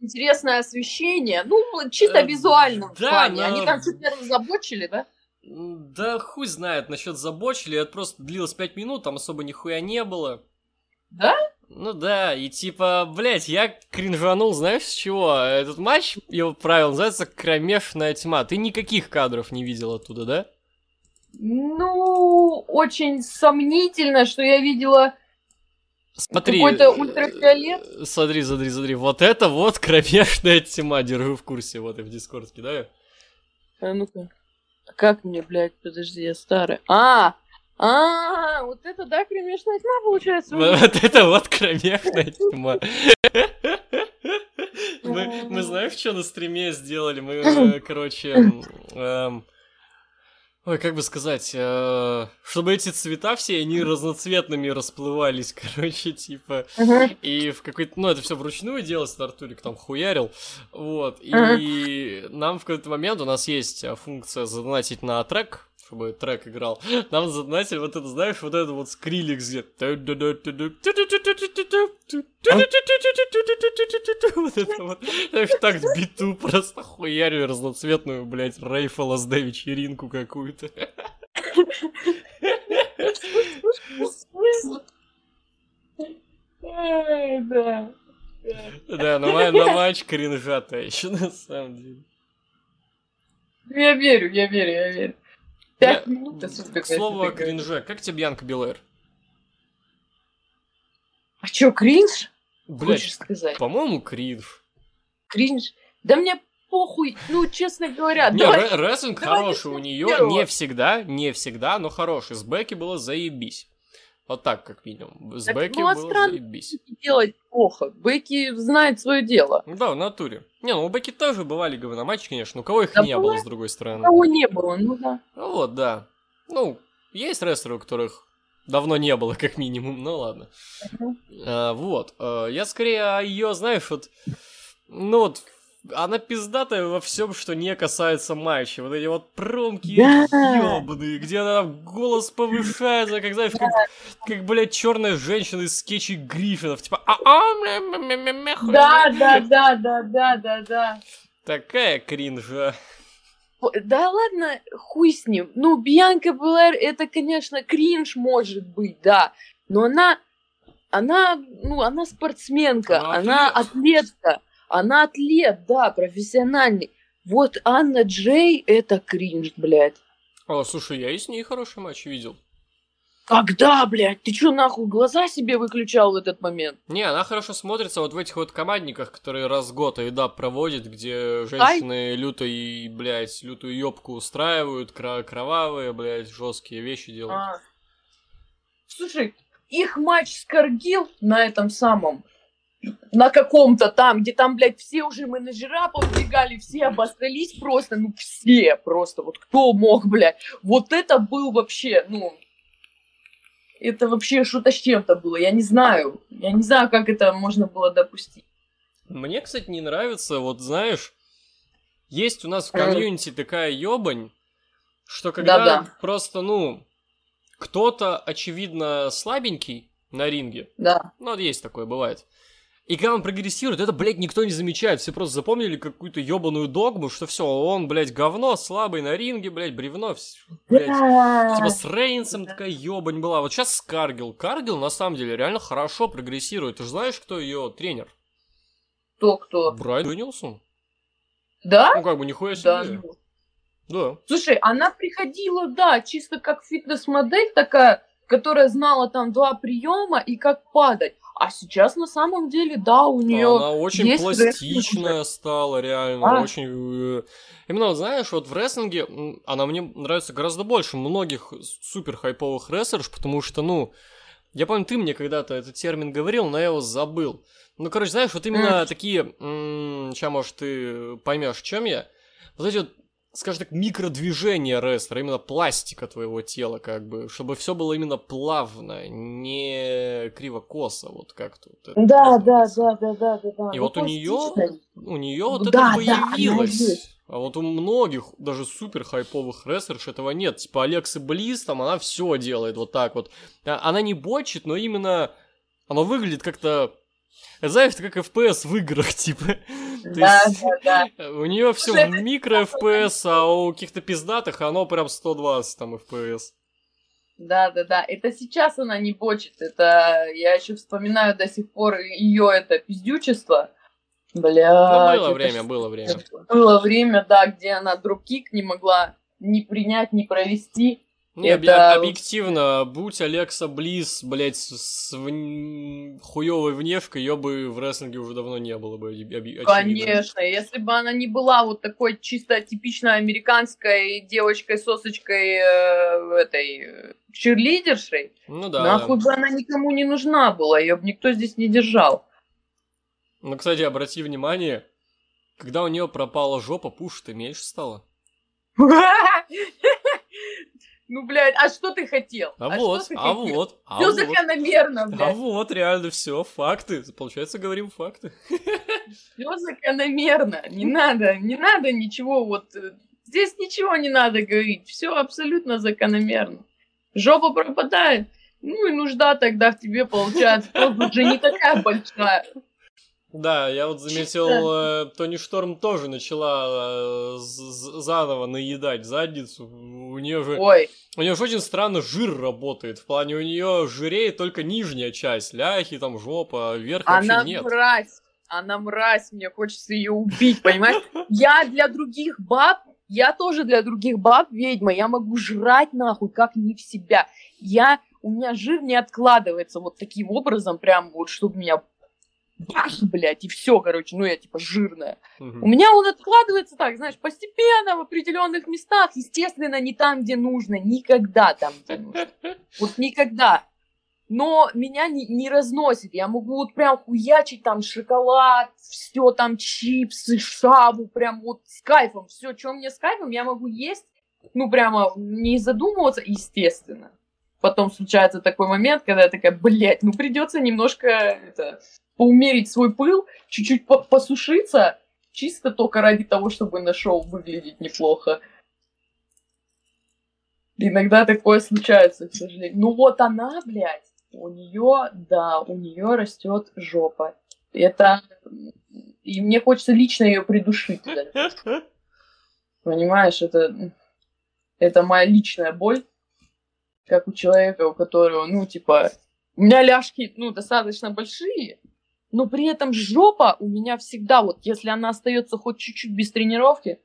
интересное освещение. Ну, чисто Э, визуально да, плане. но- Они там разоблачили, да? Да хуй знает насчет забочили, это просто длилось 5 минут, там особо нихуя не было. Да? Ну да, и типа, блять, я кринжанул, знаешь, с чего? Этот матч, его правило, называется «Кромешная тьма». Ты никаких кадров не видел оттуда, да? Ну, очень сомнительно, что я видела... Смотри. Какой-то э, ультрафиолет? Смотри, смотри, смотри. Вот это вот кромешная тьма, держу в курсе, вот и в Дискорд кидаю. А ну-ка. Как мне, блядь, подожди, я старая. А, а, вот это, да, кромешная тьма получается? Вот это вот кромешная тьма. Мы, мы знаешь, что на стриме сделали? Мы, короче, эм, Ой, как бы сказать, э, чтобы эти цвета все, они разноцветными расплывались, короче, типа. Мгм. И в какой-то, ну, это все вручную делалось, Артурик там хуярил, вот. И Ага. нам в какой-то момент, у нас есть э, функция задонатить на трек, чтобы трек играл. Нам задонатили вот это, знаешь, вот это вот скриликс где. Вот это вот. Знаешь, так биту просто хуярю разноцветную, блядь, Рейфа ЛСД вечеринку какую-то. Да. Да, на, на матч кринжата еще на самом деле. Я верю, я верю, я верю. Пять минут. К слову о кринже, как тебе Янка Белэр? А чё, кринж? Блять, Хочешь сказать? по-моему, кринж. Кринж? Да мне похуй, ну, честно говоря. Не, давай- рестлинг давай хороший у нее, не всегда, не всегда, но хороший. С Бекки было заебись. Вот так, как минимум. С Так, Бекки ну, а было странно. заебись. делать плохо. Бекки знает свое дело. Ну Да, в натуре. Не, ну у Бекки тоже бывали говноматчи, конечно. У кого их Да не была. было, с другой стороны. Кого не было, ну да. Ну вот, да. Ну, есть рестлеры, у которых давно не было, как минимум, ну ладно. Мгм. А, вот. а, я скорее ее, знаешь, вот... Ну вот, она пиздатая во всем, что не касается матча. Вот эти вот промки Да. ёбаные, где она голос повышается, как, знаешь, как, как блядь, черная женщина из скетчей Гриффинов. Типа, а а Да, знает». да, да, да, да, да, да. Такая кринжа. Да ладно, хуй с ним. Ну, Бьянка Белэр, это, конечно, кринж может быть, да. Но она, она, ну, она спортсменка, Она она атлетка. Она атлет, да, профессиональный. Вот Анна Джей, это кринж, блядь. О, слушай, я и с ней хороший матч видел. Когда, блядь? Ты чё, нахуй, глаза себе выключал в этот момент? Не, она хорошо смотрится вот в этих вот командниках, которые раз в год Айдап проводит, где женщины люто и, блядь, лютую ёбку устраивают, кровавые, блядь, жесткие вещи делают. А. Слушай, их матч с Каргил на этом самом, на каком-то там, где там, блядь, все уже менеджера повбегали, все обосрались просто, ну все просто, вот кто мог, блядь. Вот это был вообще, ну, это вообще что-то с чем-то было, я не знаю. Я не знаю, как это можно было допустить. Мне, кстати, не нравится, вот знаешь, есть у нас в комьюнити такая ёбань, что когда Да-да. просто, ну, кто-то, очевидно, слабенький на ринге, Да. Ну, вот есть такое, бывает. И когда он прогрессирует, это, блядь, никто не замечает. Все просто запомнили какую-то ебаную догму, что все, он, блядь, говно, слабый на ринге, блядь, бревно, блядь. Типа с Рейнсом такая ебань была. Вот сейчас Каргил. Каргил, на самом деле, реально хорошо прогрессирует. Ты же знаешь, кто ее тренер? Кто, кто? Брайан Дэнилсон. Да? Ну, как бы, нихуя Да. себе. ну. Да. Слушай, она приходила, да, чисто как фитнес-модель такая, которая знала там два приема и как падать. А сейчас на самом деле, да, у нее... Она очень есть пластичная стала, реально. А. Очень... э, Именно, знаешь, вот в рестлинге м, она мне нравится гораздо больше многих супер хайповых рестлерш, потому что, ну, я помню, ты мне когда-то этот термин говорил, но я его забыл. Ну, короче, знаешь, вот именно М. такие, сейчас, может, ты поймешь, в чем я. Вот эти вот, скажем так, микродвижения рестлера, именно пластика твоего тела, как бы, чтобы все было именно плавно, не криво-косо, вот как тут. Да, да, да, да, да, да, да. И Ну, вот у пластичность. У нее вот Ну это да, да, она появилось. а вот у многих, даже супер хайповых рестлерш этого нет. Типа Алексы Близ, там она все делает вот так вот. А- Она не бочит, но именно оно выглядит как-то... Знаешь, это как FPS в играх, типа. Да, да, да. у нее все в микро FPS, а у каких-то пиздатых оно прям 120 там FPS. Да, да, да. Это сейчас она не бочит. Это я еще вспоминаю до сих пор ее это пиздючество. Бля. Ну, было время, было время. Было время, да, где она дропкик не могла ни принять, ни провести. Не, Это- объ- объективно, будь Алекса Близ, блядь, с, вн- хуёвой внешкой, ее бы в рестлинге уже давно не было бы. очевидно. Конечно, если бы она не была вот такой чисто типичной американской девочкой-сосочкой э, этой э, чирлидершей, Ну да. нахуй бы она никому не нужна была, ее бы никто здесь не держал. Ну, кстати, обрати внимание, когда у нее пропала жопа, пуш-то меньше стало. Ну, блядь, а что ты хотел? А, вот, а вот, а Все закономерно, блядь. А вот, реально, все, факты. Получается, говорим факты. Все закономерно. Не надо, не надо ничего вот... Э, здесь ничего не надо говорить. Все абсолютно закономерно. Жопа пропадает. Ну и нужда тогда в тебе получается тоже уже не такая большая. Да, я вот заметил, э, Тони Шторм тоже начала э, заново наедать задницу. У нее же, Ой. у нее же очень странно жир работает. В плане у нее жиреет только нижняя часть, ляхи, там жопа, а верх Она вообще нет. мразь, она мразь, мне хочется ее убить, понимаешь? Я для других баб, я тоже для других баб ведьма, я могу жрать нахуй, как не в себя. Я, у меня жир не откладывается вот таким образом, прям вот, чтобы меня бах, блядь, и все, короче, ну я типа жирная. Угу. У меня он откладывается так, знаешь, постепенно в определенных местах, естественно, не там, где нужно, никогда там, где нужно. Вот никогда. Но меня не, не разносит. Я могу вот прям хуячить там шоколад, все там чипсы, шабу, прям вот с кайфом. Все, что мне с кайфом, я могу есть, ну прямо не задумываться, естественно. Потом случается такой момент, когда я такая, блядь, ну придется немножко это, поумерить свой пыл, чуть-чуть по посушиться, чисто только ради того, чтобы на шоу выглядеть неплохо. Иногда такое случается, к сожалению. Ну вот она, блядь, у нее, да, у нее растет жопа. Это и мне хочется лично ее придушить. Понимаешь, это это моя личная боль, как у человека, у которого, ну, типа, у меня ляжки, ну, достаточно большие, но при этом жопа у меня всегда, вот если она остается хоть чуть-чуть без тренировки,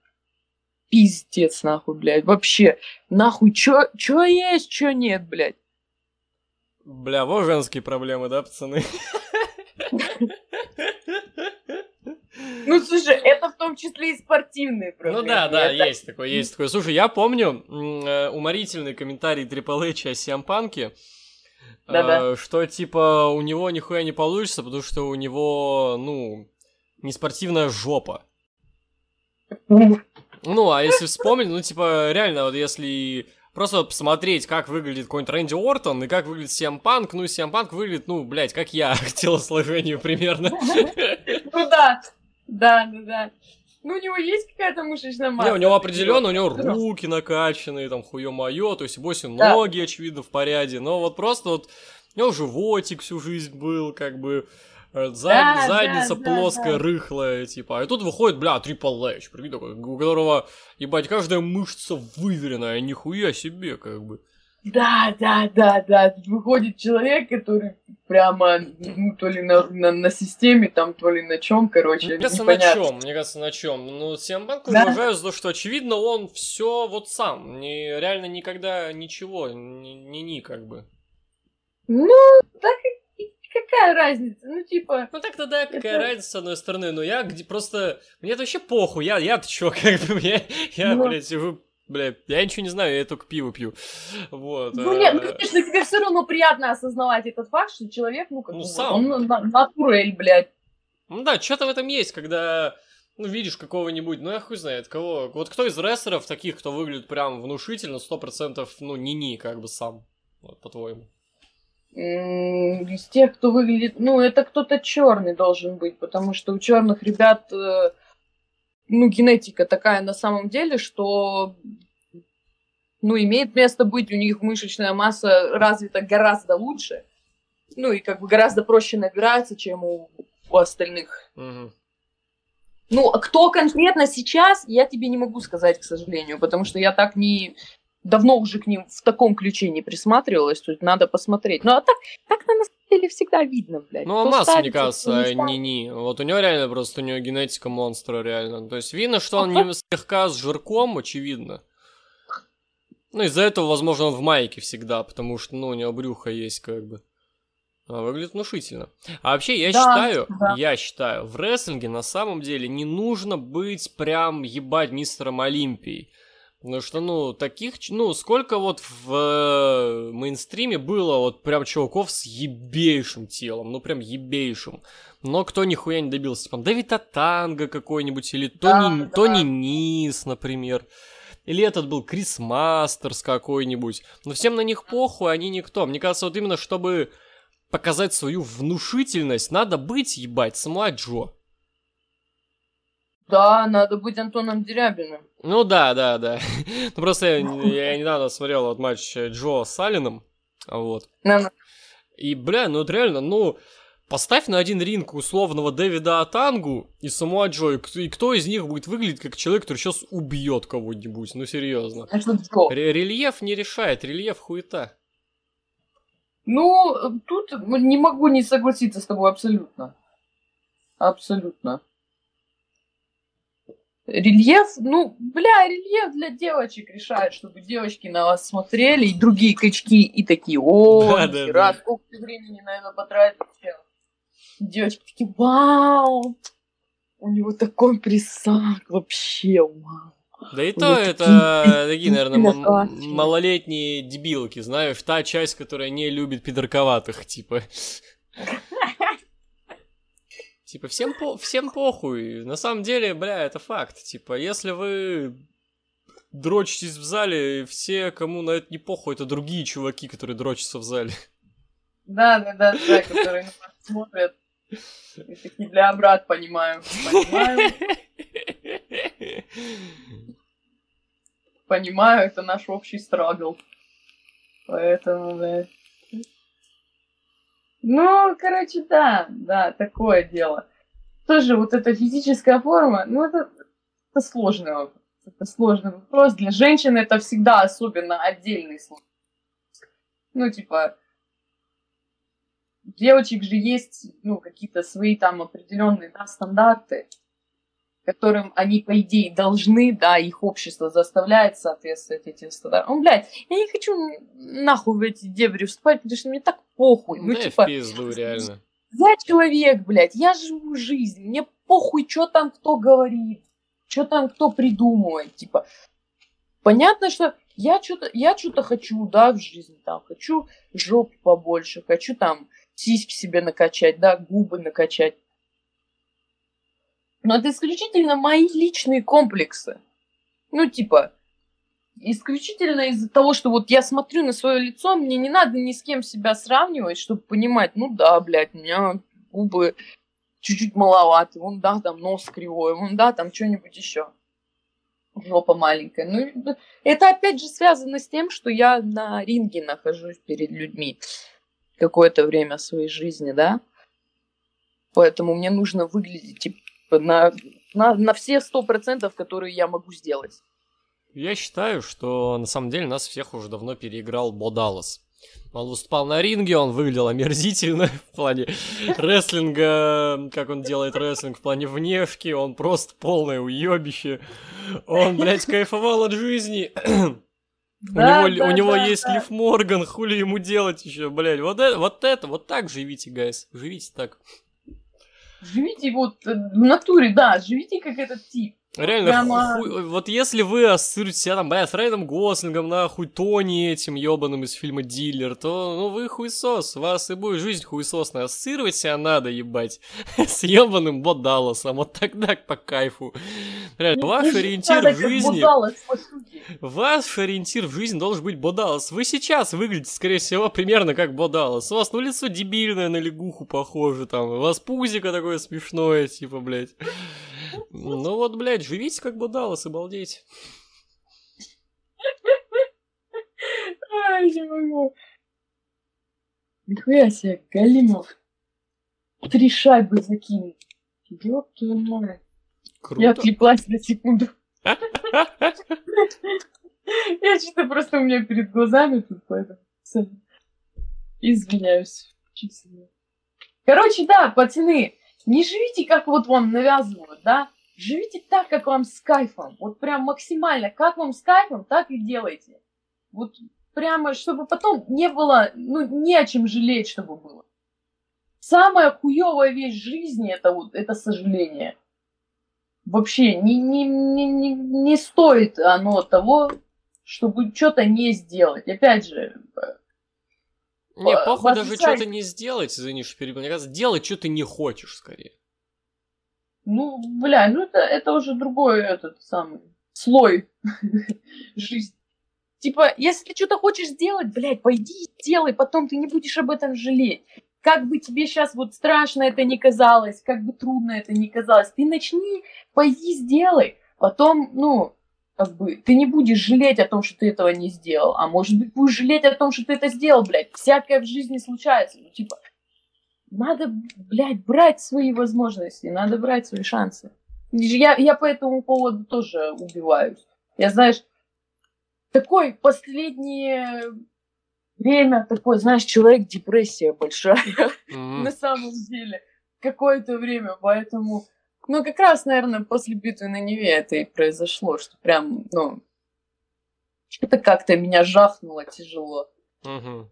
пиздец нахуй, блядь, вообще, нахуй, чё, чё есть, чё нет, блядь. Бля, вот женские проблемы, да, пацаны? Ну, слушай, это в том числе и спортивные проблемы. Ну да, да, это... есть такое, есть такое. Слушай, я помню э, уморительный комментарий Triple H о Сиампанке, да-да. Э, что типа у него нихуя не получится, потому что у него, ну, не спортивная жопа. Ну, а если вспомнить, ну, типа, реально, вот если просто посмотреть, как выглядит какой-нибудь Рэнди Ортон и как выглядит Сиам Панк, ну, Сиам Панк выглядит, ну, блядь, как я к телосложению примерно. Ну да, да, да, да. Ну, у него есть какая-то мышечная масса. Не, у него определенно, у него руки накачанные, там, хуё моё, то есть, боси ноги, да. очевидно, в порядке, но вот просто вот, у него животик всю жизнь был, как бы, э, зад, да, задница да, плоская, да, рыхлая, типа, а тут выходит, бля, Трипл Эйч, прикинь, такой, у которого, ебать, каждая мышца выверенная, нихуя себе, как бы. Да, да, да, да. Выходит человек, который прямо, ну, то ли на, на, на системе, там, то ли на чем, короче. Мне кажется, непонятно. на чем, мне кажется, на чем. Ну, Сиамбанк да? уважаю за то, что, очевидно, он все вот сам. Не, реально никогда ничего, не, не, не как бы. Ну, так какая разница? Ну, типа... Ну, так-то да, какая это... разница, с одной стороны, но я где просто... Мне это вообще похуй, я, я-то чё, как бы, я, я ну... блядь, Бля, я ничего не знаю, я только пиво пью. Вот. Ну нет, ну, конечно, тебе все равно приятно осознавать этот факт, что человек, ну, как ну, сам. он натурель, блядь. Ну да, что-то в этом есть, когда ну, видишь какого-нибудь, ну, я хуй знает, кого. Вот кто из рестлеров таких, кто выглядит прям внушительно, сто процентов, ну, не-не, как бы сам, вот, по-твоему? Из тех, кто выглядит, ну, это кто-то черный должен быть, потому что у черных ребят э, ну, генетика такая на самом деле, что ну, имеет место быть, у них мышечная масса развита гораздо лучше, ну, и как бы гораздо проще набирается, чем у, у остальных. Угу. Ну, а кто конкретно сейчас, я тебе не могу сказать, к сожалению, потому что я так не, давно уже к ним в таком ключе не присматривалась, тут надо посмотреть. Ну, а так, так-то на самом деле всегда видно, блядь. Ну, а масса, мне кажется, не-не. Вот у него реально просто, у него генетика монстра, реально. То есть видно, что он не слегка с жирком, очевидно. Ну, из-за этого, возможно, он в майке всегда, потому что, ну, у него брюхо есть, как бы. А, выглядит внушительно. А вообще, я да, считаю, да. я считаю, в рестлинге на самом деле не нужно быть прям ебать мистером Олимпией. Потому что, ну, таких, ну, сколько вот в э, мейнстриме было вот прям чуваков с ебейшим телом, ну, прям ебейшим. Но кто нихуя не добился, типа, Дэвид Атанга какой-нибудь, или Тони, да, да. Тони Низ, например. или этот был Крис Мастерс какой-нибудь. Но всем на них похуй, они никто. Мне кажется, вот именно чтобы показать свою внушительность, надо быть, ебать, Самуа Джо. Да, надо быть Антоном Дерябиным. Ну да, да, да. Ну просто я, я недавно смотрел вот матч Джо с Алленом, вот. И, бля, ну вот реально, ну, поставь на один ринг условного Дэвида Атангу и Самуа Джо, и кто из них будет выглядеть как человек, который сейчас убьет кого-нибудь, ну серьезно. Рельеф не решает, рельеф хуета. Ну, тут не могу не согласиться с тобой абсолютно. Абсолютно. Рельеф, ну, бля, рельеф для девочек решает, чтобы девочки на вас смотрели, и другие качки, и такие, о, да, да, да. сколько ты времени на это потратил. Девочки такие, вау, у него такой присак, вообще, вау. Да и то это такие, наверное, малолетние дебилки, знаешь, та часть, которая не любит пидорковатых, типа. Типа, всем, по всем похуй. На самом деле, бля, это факт. Типа, если вы дрочитесь в зале, все, кому на это не похуй, это другие чуваки, которые дрочатся в зале. Да, да, да, да, которые смотрят. И такие, бля, брат, понимаю. Понимаю. Понимаю, это наш общий страгл. Поэтому, да. Ну, короче, да, да, такое дело. Тоже вот эта физическая форма, ну, это, это сложный вопрос. Это сложный вопрос. Для женщин это всегда особенно отдельный случай. Ну, типа, девочек же есть, ну, какие-то свои там определенные, да, стандарты которым они, по идее, должны, да, их общество заставляет соответствовать этим стандартам. Ну, блядь, я не хочу нахуй в эти дебри вступать, потому что мне так похуй. Ну, да типа, в пизду, реально. Я человек, блядь, я живу жизнь, мне похуй, что там кто говорит, что там кто придумывает, типа. Понятно, что я что-то я что-то хочу, да, в жизни, там, хочу жопу побольше, хочу там сиськи себе накачать, да, губы накачать. Но это исключительно мои личные комплексы. Ну, типа, исключительно из-за того, что вот я смотрю на свое лицо, мне не надо ни с кем себя сравнивать, чтобы понимать, ну да, блядь, у меня губы чуть-чуть маловаты, вон да, там нос кривой, вон да, там что-нибудь еще. Жопа маленькая. Ну, это опять же связано с тем, что я на ринге нахожусь перед людьми какое-то время своей жизни, да. Поэтому мне нужно выглядеть типа, на, на, на все сто процентов, которые я могу сделать. Я считаю, что на самом деле нас всех уже давно переиграл Бо Даллас. Он выступал на ринге, он выглядел омерзительно в плане рестлинга, как он делает рестлинг в плане внешки, он просто полное уебище. Он, блядь, кайфовал от жизни. Да, у него, да, у него да, есть да. Лив Морган, хули ему делать еще, блядь. Вот это, вот это, вот так живите, гайс. Живите так. Живите вот э, в натуре, да, живите как этот тип. Реально, Прямо... хуй, вот если вы ассоциируете себя там, бля, с Райаном Гослингом, нахуй, Тони этим ебаным из фильма «Дилер», то, ну, вы хуесос, вас и будет жизнь хуесосная. Ассоциировать себя надо, ебать, с ебаным Бодалосом, вот тогда по кайфу. Реально, ваш ориентир в жизни... Ваш ориентир в жизни должен быть Бодалос. Вы сейчас выглядите, скорее всего, примерно как Бодалос. У вас, ну, лицо дебильное, на лягуху похоже, там, у вас пузико такое смешное, типа, блядь. Ну вот, блядь, живите как бы Даллас и балдеть. Ай, не могу. Нихуя себе, Галимов. Три шайбы закинул. Ёб твою мать. Круто. Я отвлеклась на секунду. Я что-то просто у меня перед глазами тут, поэтому... Извиняюсь. Короче, да, пацаны, не живите, как вот вам навязывают, да? Живите так, как вам с кайфом. Вот прям максимально. Как вам с кайфом, так и делайте. Вот прямо, чтобы потом не было, ну, не о чем жалеть, чтобы было. Самая хуевая вещь жизни это вот, это сожаление. Вообще не, не, не, не, не стоит оно того, чтобы что-то не сделать. Опять же, не, похуй даже что-то не сделать, извини, что перебил. Мне кажется, делать что ты не хочешь, скорее. Ну, бля, ну это, это уже другой этот самый. слой жизни. Типа, если ты что-то хочешь сделать, блядь, пойди и сделай, потом ты не будешь об этом жалеть. Как бы тебе сейчас вот страшно это не казалось, как бы трудно это не казалось, ты начни, пойди сделай. Потом, ну, как бы, ты не будешь жалеть о том, что ты этого не сделал, а может быть будешь жалеть о том, что ты это сделал, блядь. Всякое в жизни случается. Ну, типа, надо, блядь, брать свои возможности, надо брать свои шансы. Я, я по этому поводу тоже убиваюсь. Я, знаешь, такой последнее время, такой, знаешь, человек депрессия большая mm-hmm. на самом деле. Какое-то время, поэтому... Ну, как раз, наверное, после битвы на Неве это и произошло, что прям, ну, это как-то меня жахнуло тяжело. Угу.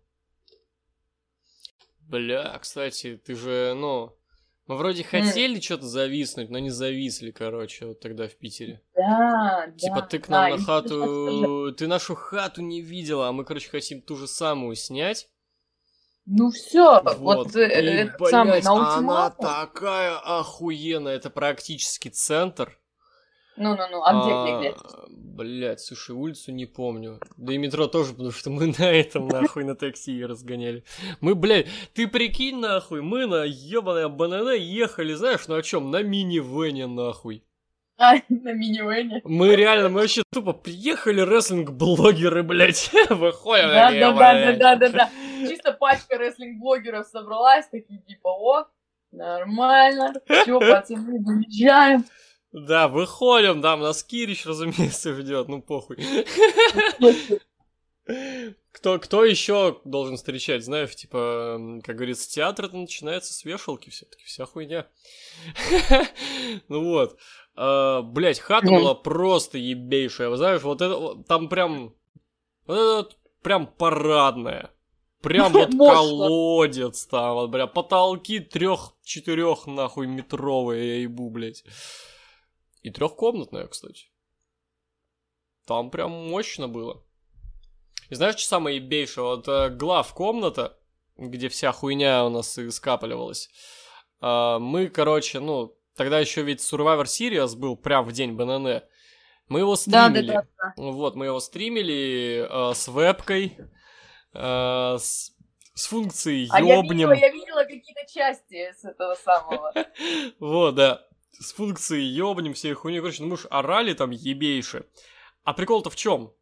Бля, кстати, ты же, ну, мы вроде хотели mm. что-то зависнуть, но не зависли, короче, вот тогда в Питере. Да, Типа да, ты к нам да, на хату... Ты нашу хату не видела, а мы, короче, хотим ту же самую снять. Ну все, вот, вот э, и, блядь, самый на Она такая охуенная, это практически центр. Ну-ну-ну, а где, где, где? Блять, слушай, улицу не помню. Да и метро тоже, потому что мы на этом, нахуй, на такси разгоняли. Мы, блядь, ты прикинь, нахуй, мы на ебаное БНН ехали, знаешь, на чем? На мини-вене, нахуй. А, на мини-вене. Мы реально, мы вообще тупо приехали рестлинг-блогеры, блядь, выходим. Да, да, да, да, да, да. Чисто пачка рестлинг-блогеров собралась, такие типа, о, нормально, все, пацаны, выезжаем. Да, выходим, да, нас Кирич, разумеется, ждет, ну похуй. Кто, кто еще должен встречать, знаешь, типа, как говорится, театр это начинается с вешалки все-таки, вся хуйня. Ну вот. А, Блять, хата была просто ебейшая, знаешь, вот это, там прям, вот это прям парадная. Прям вот колодец там, вот, бля, потолки трех-четырех нахуй метровые, я ебу, блядь. И трехкомнатная, кстати. Там прям мощно было. И знаешь, что самое ебейшее? Вот э, глав комната, где вся хуйня у нас и скапливалась. Э, мы, короче, ну, тогда еще ведь Survivor Series был прям в день БНН. Мы его стримили. Да, да, да, да. Вот, мы его стримили э, с вебкой, э, с, с функцией ёбнем. А я видела, я видела какие-то части с этого самого. Вот, да с функцией ёбнем всей хуйни. Короче, ну мы ж орали там ебейше. А прикол-то в чем?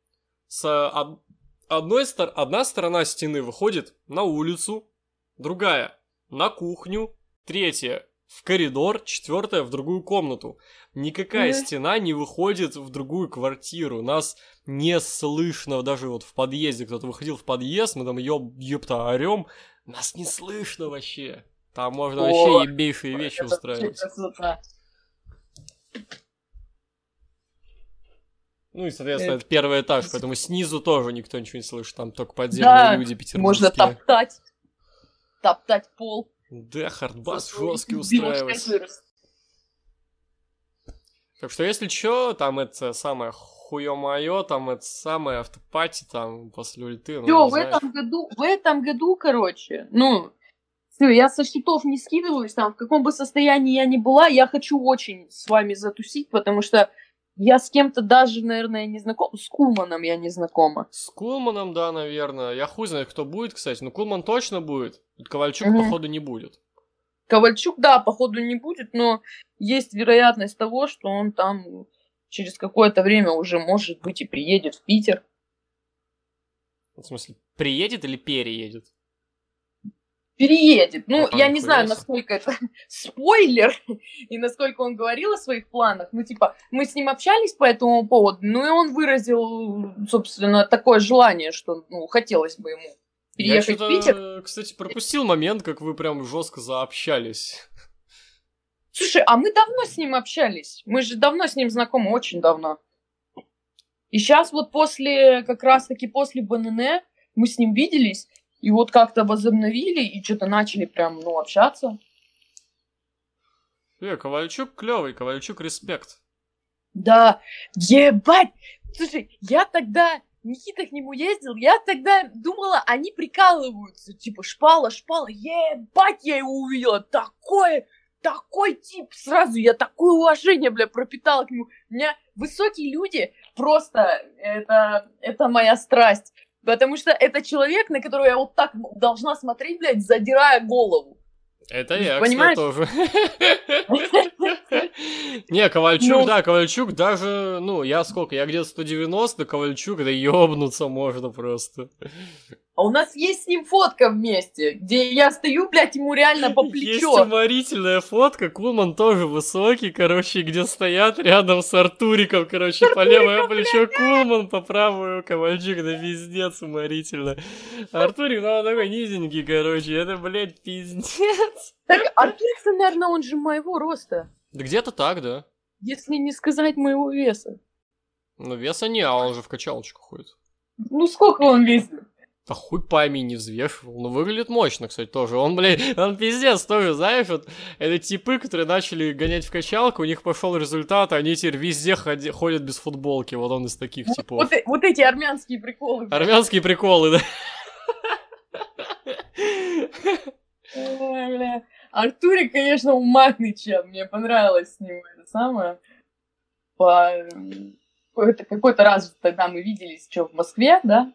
С од... одной стор... одна сторона стены выходит на улицу, другая на кухню, третья в коридор, четвертая в другую комнату. Никакая mm-hmm. стена не выходит в другую квартиру. Нас не слышно, даже вот в подъезде кто-то выходил в подъезд, мы там ёб, ёпта орем, нас не слышно вообще. Там можно О, вообще ебейшие вещи устраивать. Ну и, соответственно, это первый этаж, поэтому снизу тоже никто ничего не слышит, там только подземные да, люди петербургские. можно топтать, топтать пол. Да, хардбас жесткий устраивать. Так что, если что, там это самое хуё-моё, там это самое автопати, там после ульты. Ну, Всё, в этом году, в этом году, короче, ну, все, я со счетов не скидываюсь, там, в каком бы состоянии я ни была, я хочу очень с вами затусить, потому что я с кем-то даже, наверное, не знаком. С Кулманом я не знакома. С Кулманом, да, наверное. Я хуй знает, кто будет, кстати. Но Кулман точно будет. Ковальчук, mm-hmm. походу, не будет. Ковальчук, да, походу, не будет, но есть вероятность того, что он там через какое-то время уже, может быть, и приедет в Питер. В смысле, приедет или переедет? Переедет. Ну, я не знаю, насколько это спойлер, и насколько он говорил о своих планах. Ну, типа, мы с ним общались по этому поводу, ну, и он выразил, собственно, такое желание, что, ну, хотелось бы ему переехать я в Питер. кстати, пропустил момент, как вы прям жестко заобщались. Слушай, а мы давно с ним общались. Мы же давно с ним знакомы, очень давно. И сейчас вот после, как раз-таки после БНН, мы с ним виделись, и вот как-то возобновили и что-то начали прям, ну, общаться. Э, Ковальчук клевый, Ковальчук респект. Да, ебать! Слушай, я тогда, Никита к нему ездил, я тогда думала, они прикалываются, типа, шпала, шпала, ебать, я его увидела, такое, такой тип сразу, я такое уважение, бля, пропитала к нему. У меня высокие люди, просто это, это моя страсть. Потому что это человек, на которого я вот так должна смотреть, блядь, задирая голову. Это я, Понимаешь? тоже. Не, Ковальчук, ну... да, Ковальчук даже, ну, я сколько, я где-то 190, Ковальчук, да ёбнуться можно просто. А у нас есть с ним фотка вместе, где я стою, блядь, ему реально по плечо. Есть уморительная фотка, Кулман тоже высокий, короче, где стоят рядом с Артуриком, короче, по левое плечо Кулман, по правую Ковальчук, да пиздец, уморительно. Артурик, ну, он такой низенький, короче, это, блядь, пиздец. Так, Артурик, наверное, он же моего роста. Да где-то так, да. Если не сказать моего веса. Ну, веса не, а он же в качалочку ходит. Ну, сколько он весит? А хуй пойми, не взвешивал. Ну, выглядит мощно, кстати, тоже. Он, блядь, он пиздец тоже, знаешь, вот это типы, которые начали гонять в качалку, у них пошел результат, они теперь везде ходи, ходят без футболки. Вот он из таких вот, типов. Вот, вот эти армянские приколы. Блядь. Армянские приколы, да. Артурик, конечно, уматный чем. Мне понравилось с ним это самое. По... Какой-то раз тогда мы виделись, что, в Москве, да?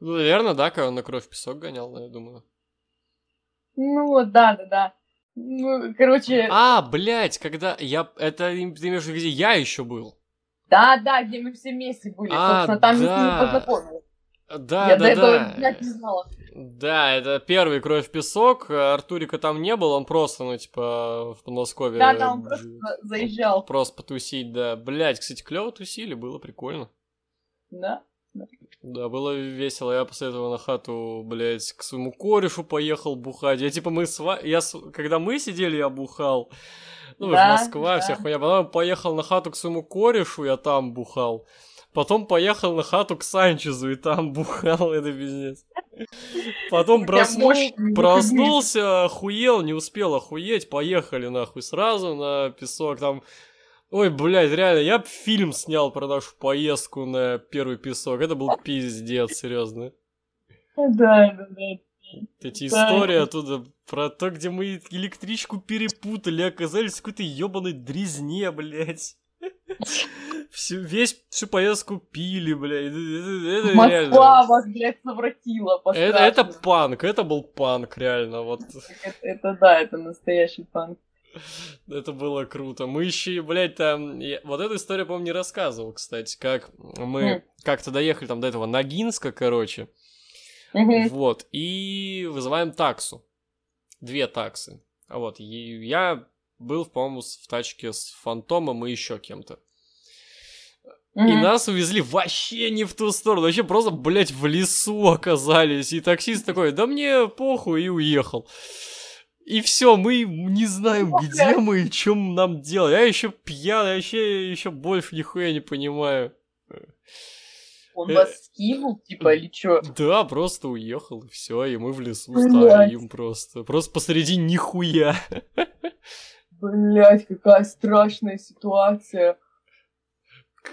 Ну, наверное, да, когда он на кровь песок гонял, я думаю. Ну вот, да, да, да. Ну, короче... А, блядь, когда я... Это ты имеешь в виду, где я еще был? Да, да, где мы все вместе были. А, Собственно, там да. мы познакомились. Да, я да, до этого да. не знала. Да, это первый кровь песок. Артурика там не был, он просто, ну, типа, в Подмосковье. Да, да, он просто заезжал. Просто потусить, да. Блять, кстати, клево тусили, было прикольно. Да. Да, было весело. Я после этого на хату, блядь, к своему корешу поехал бухать. Я типа мы с я когда мы сидели, я бухал. Ну, да, Москва, да. вся хуйня. Потом поехал на хату к своему корешу, я там бухал. Потом поехал на хату к Санчезу и там бухал, это пиздец. Потом проснул, проснулся, охуел, не успел охуеть, поехали нахуй сразу на песок, там Ой, блядь, реально, я бы фильм снял про нашу поездку на первый песок. Это был пиздец, серьезно. Да, да, да. Эти истории оттуда про то, где мы электричку перепутали, оказались в какой-то ебаной дрезне, блядь. Всю, весь, всю поездку пили, блядь. Это, это Москва реально... вас, блядь, совратила. Это, это панк, это был панк, реально. Вот. Это, это да, это настоящий панк. Это было круто. Мы еще, блядь, там... Я... Вот эту историю, по-моему, не рассказывал, кстати. Как мы как-то доехали там до этого Ногинска, короче. Mm-hmm. Вот. И вызываем таксу. Две таксы. А вот. И я был, по-моему, в тачке с Фантомом и еще кем-то. Mm-hmm. И нас увезли вообще не в ту сторону, вообще просто, блядь, в лесу оказались. И таксист такой, да мне похуй, и уехал. И все, мы не знаем, где мы и чем нам делать. Я еще пьяный, вообще еще больше нихуя не понимаю. Он вас скинул, типа, или что? Да, просто уехал, и все, и мы в лесу стоим просто. Просто посреди нихуя. Блять, какая страшная ситуация.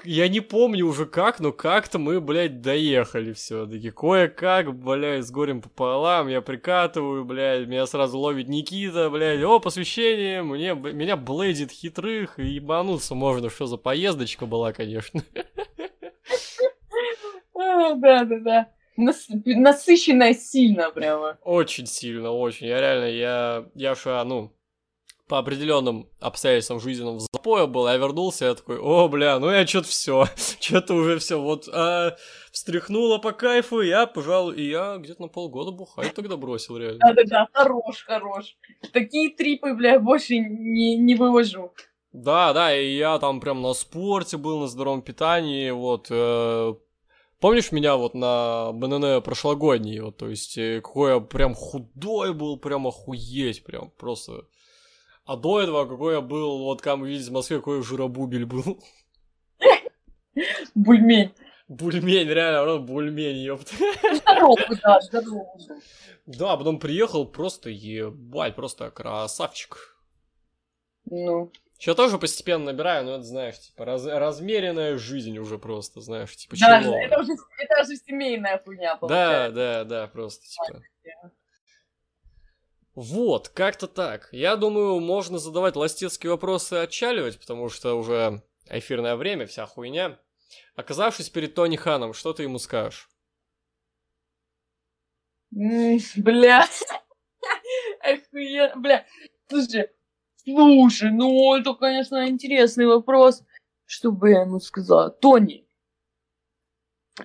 Я не помню уже как, но как-то мы, блядь, доехали все-таки. Кое-как, блядь, с горем пополам, я прикатываю, блядь, меня сразу ловит Никита, блядь, о, посвящение, мне, меня блейдит хитрых, и ебануться можно, что за поездочка была, конечно. Да, да, да. Насыщенная сильно прямо. Очень сильно, очень. Я реально, я, я же, ну, по определенным обстоятельствам жизненным в запое был, я вернулся, я такой, о, бля, ну я что-то все, что-то уже все, вот, а, встряхнуло по кайфу, я, пожалуй, и я где-то на полгода бухать тогда бросил, реально. Да-да-да, хорош, хорош. Такие трипы, бля, больше не, не вывожу. Да, да, и я там прям на спорте был, на здоровом питании, вот, э, Помнишь меня вот на БНН прошлогодний, вот, то есть, э, какой я прям худой был, прям охуеть, прям просто а до этого какой я был, вот как мы видите в Москве, какой жиробубель был. Бульмень. Бульмень, реально, бульмень, ёпта. Здоровый, да, здоровый. Да, потом приехал, просто ебать, просто красавчик. Ну. Сейчас тоже постепенно набираю, но это, знаешь, типа, раз, размеренная жизнь уже просто, знаешь, типа, да, чего? это уже, это уже семейная хуйня, получается. Да, да, да, просто, типа. Вот, как-то так. Я думаю, можно задавать ластецкие вопросы и отчаливать, потому что уже эфирное время, вся хуйня. Оказавшись перед Тони Ханом, что ты ему скажешь? Бля. Охуенно. Бля. Слушай, слушай, ну это, конечно, интересный вопрос. Что бы я ему сказала? Тони,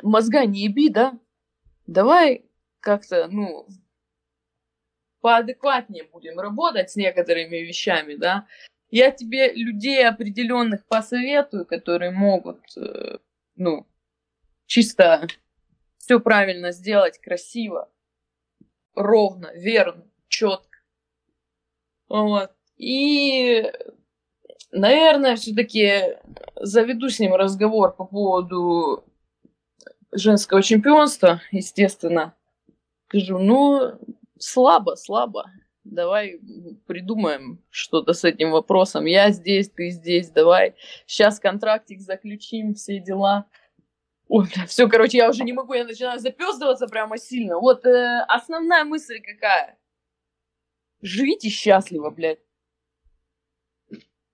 мозга не еби, да? Давай как-то, ну, поадекватнее будем работать с некоторыми вещами, да? Я тебе людей определенных посоветую, которые могут, э, ну, чисто все правильно сделать, красиво, ровно, верно, четко. Вот. И, наверное, все-таки заведу с ним разговор по поводу женского чемпионства, естественно. Скажу, ну, слабо, слабо. Давай придумаем что-то с этим вопросом. Я здесь, ты здесь, давай. Сейчас контрактик заключим, все дела. Ой, все, короче, я уже не могу, я начинаю запездываться прямо сильно. Вот э, основная мысль какая? Живите счастливо, блядь.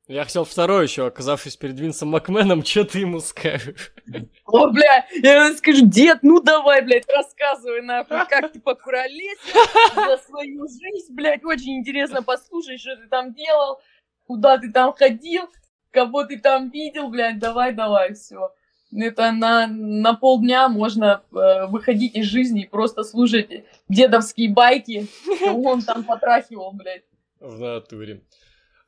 Я хотел второй еще, оказавшись перед Винсом Макменом, что ты ему скажешь? О, бля, я ему скажу, дед, ну давай, блядь, рассказывай нахуй, как ты покуролесил за свою жизнь, блядь, очень интересно послушать, что ты там делал, куда ты там ходил, кого ты там видел, блядь, давай, давай, все. Это на, на полдня можно э, выходить из жизни и просто слушать дедовские байки, он там потрахивал, блядь. В натуре.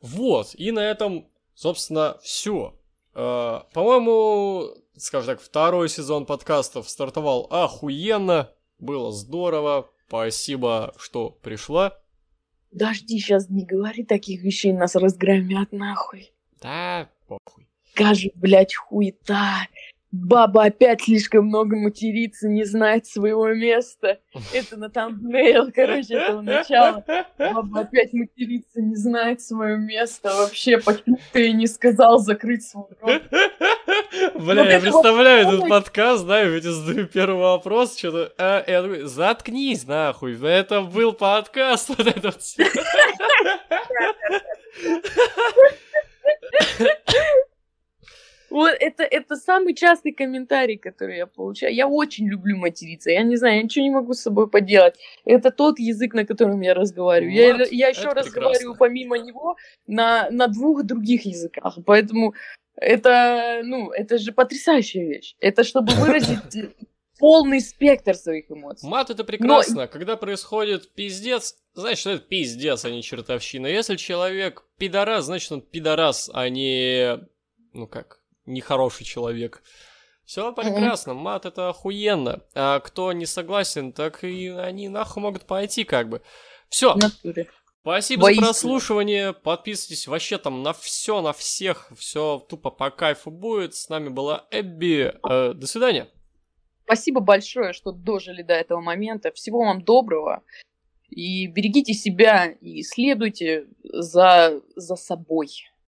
Вот, и на этом, собственно, все. Uh, по-моему, скажем так, второй сезон подкастов стартовал охуенно, было здорово, спасибо, что пришла. Дожди, сейчас не говори таких вещей, нас разгромят нахуй. Да, похуй. Скажи, блядь, хуета. Баба опять слишком много матерится, не знает своего места. Это на тамбнейл, короче, этого начала. Баба опять матерится, не знает свое место. Вообще, почему ты не сказал закрыть свой рот? Бля, я представляю этот подкаст, да, и я задаю первый вопрос, что-то, а, я такой, заткнись, нахуй, это был подкаст, вот это все. Вот это, это самый частый комментарий, который я получаю. Я очень люблю материться. Я не знаю, я ничего не могу с собой поделать. Это тот язык, на котором я разговариваю. Мат, я, я еще разговариваю помимо него на, на двух других языках. Поэтому это, ну, это же потрясающая вещь. Это чтобы выразить полный спектр своих эмоций. Мат это прекрасно. Но... Когда происходит пиздец, значит, это пиздец, а не чертовщина. Если человек пидорас, значит, он пидорас, а не... Ну как? Нехороший человек. Все прекрасно, мат это охуенно. А кто не согласен, так и они нахуй могут пойти как бы. Все. Спасибо Воистину. за прослушивание. Подписывайтесь вообще там на все, на всех. Все тупо по кайфу будет. С нами была Эбби. Э, до свидания. Спасибо большое, что дожили до этого момента. Всего вам доброго. И берегите себя и следуйте за, за собой.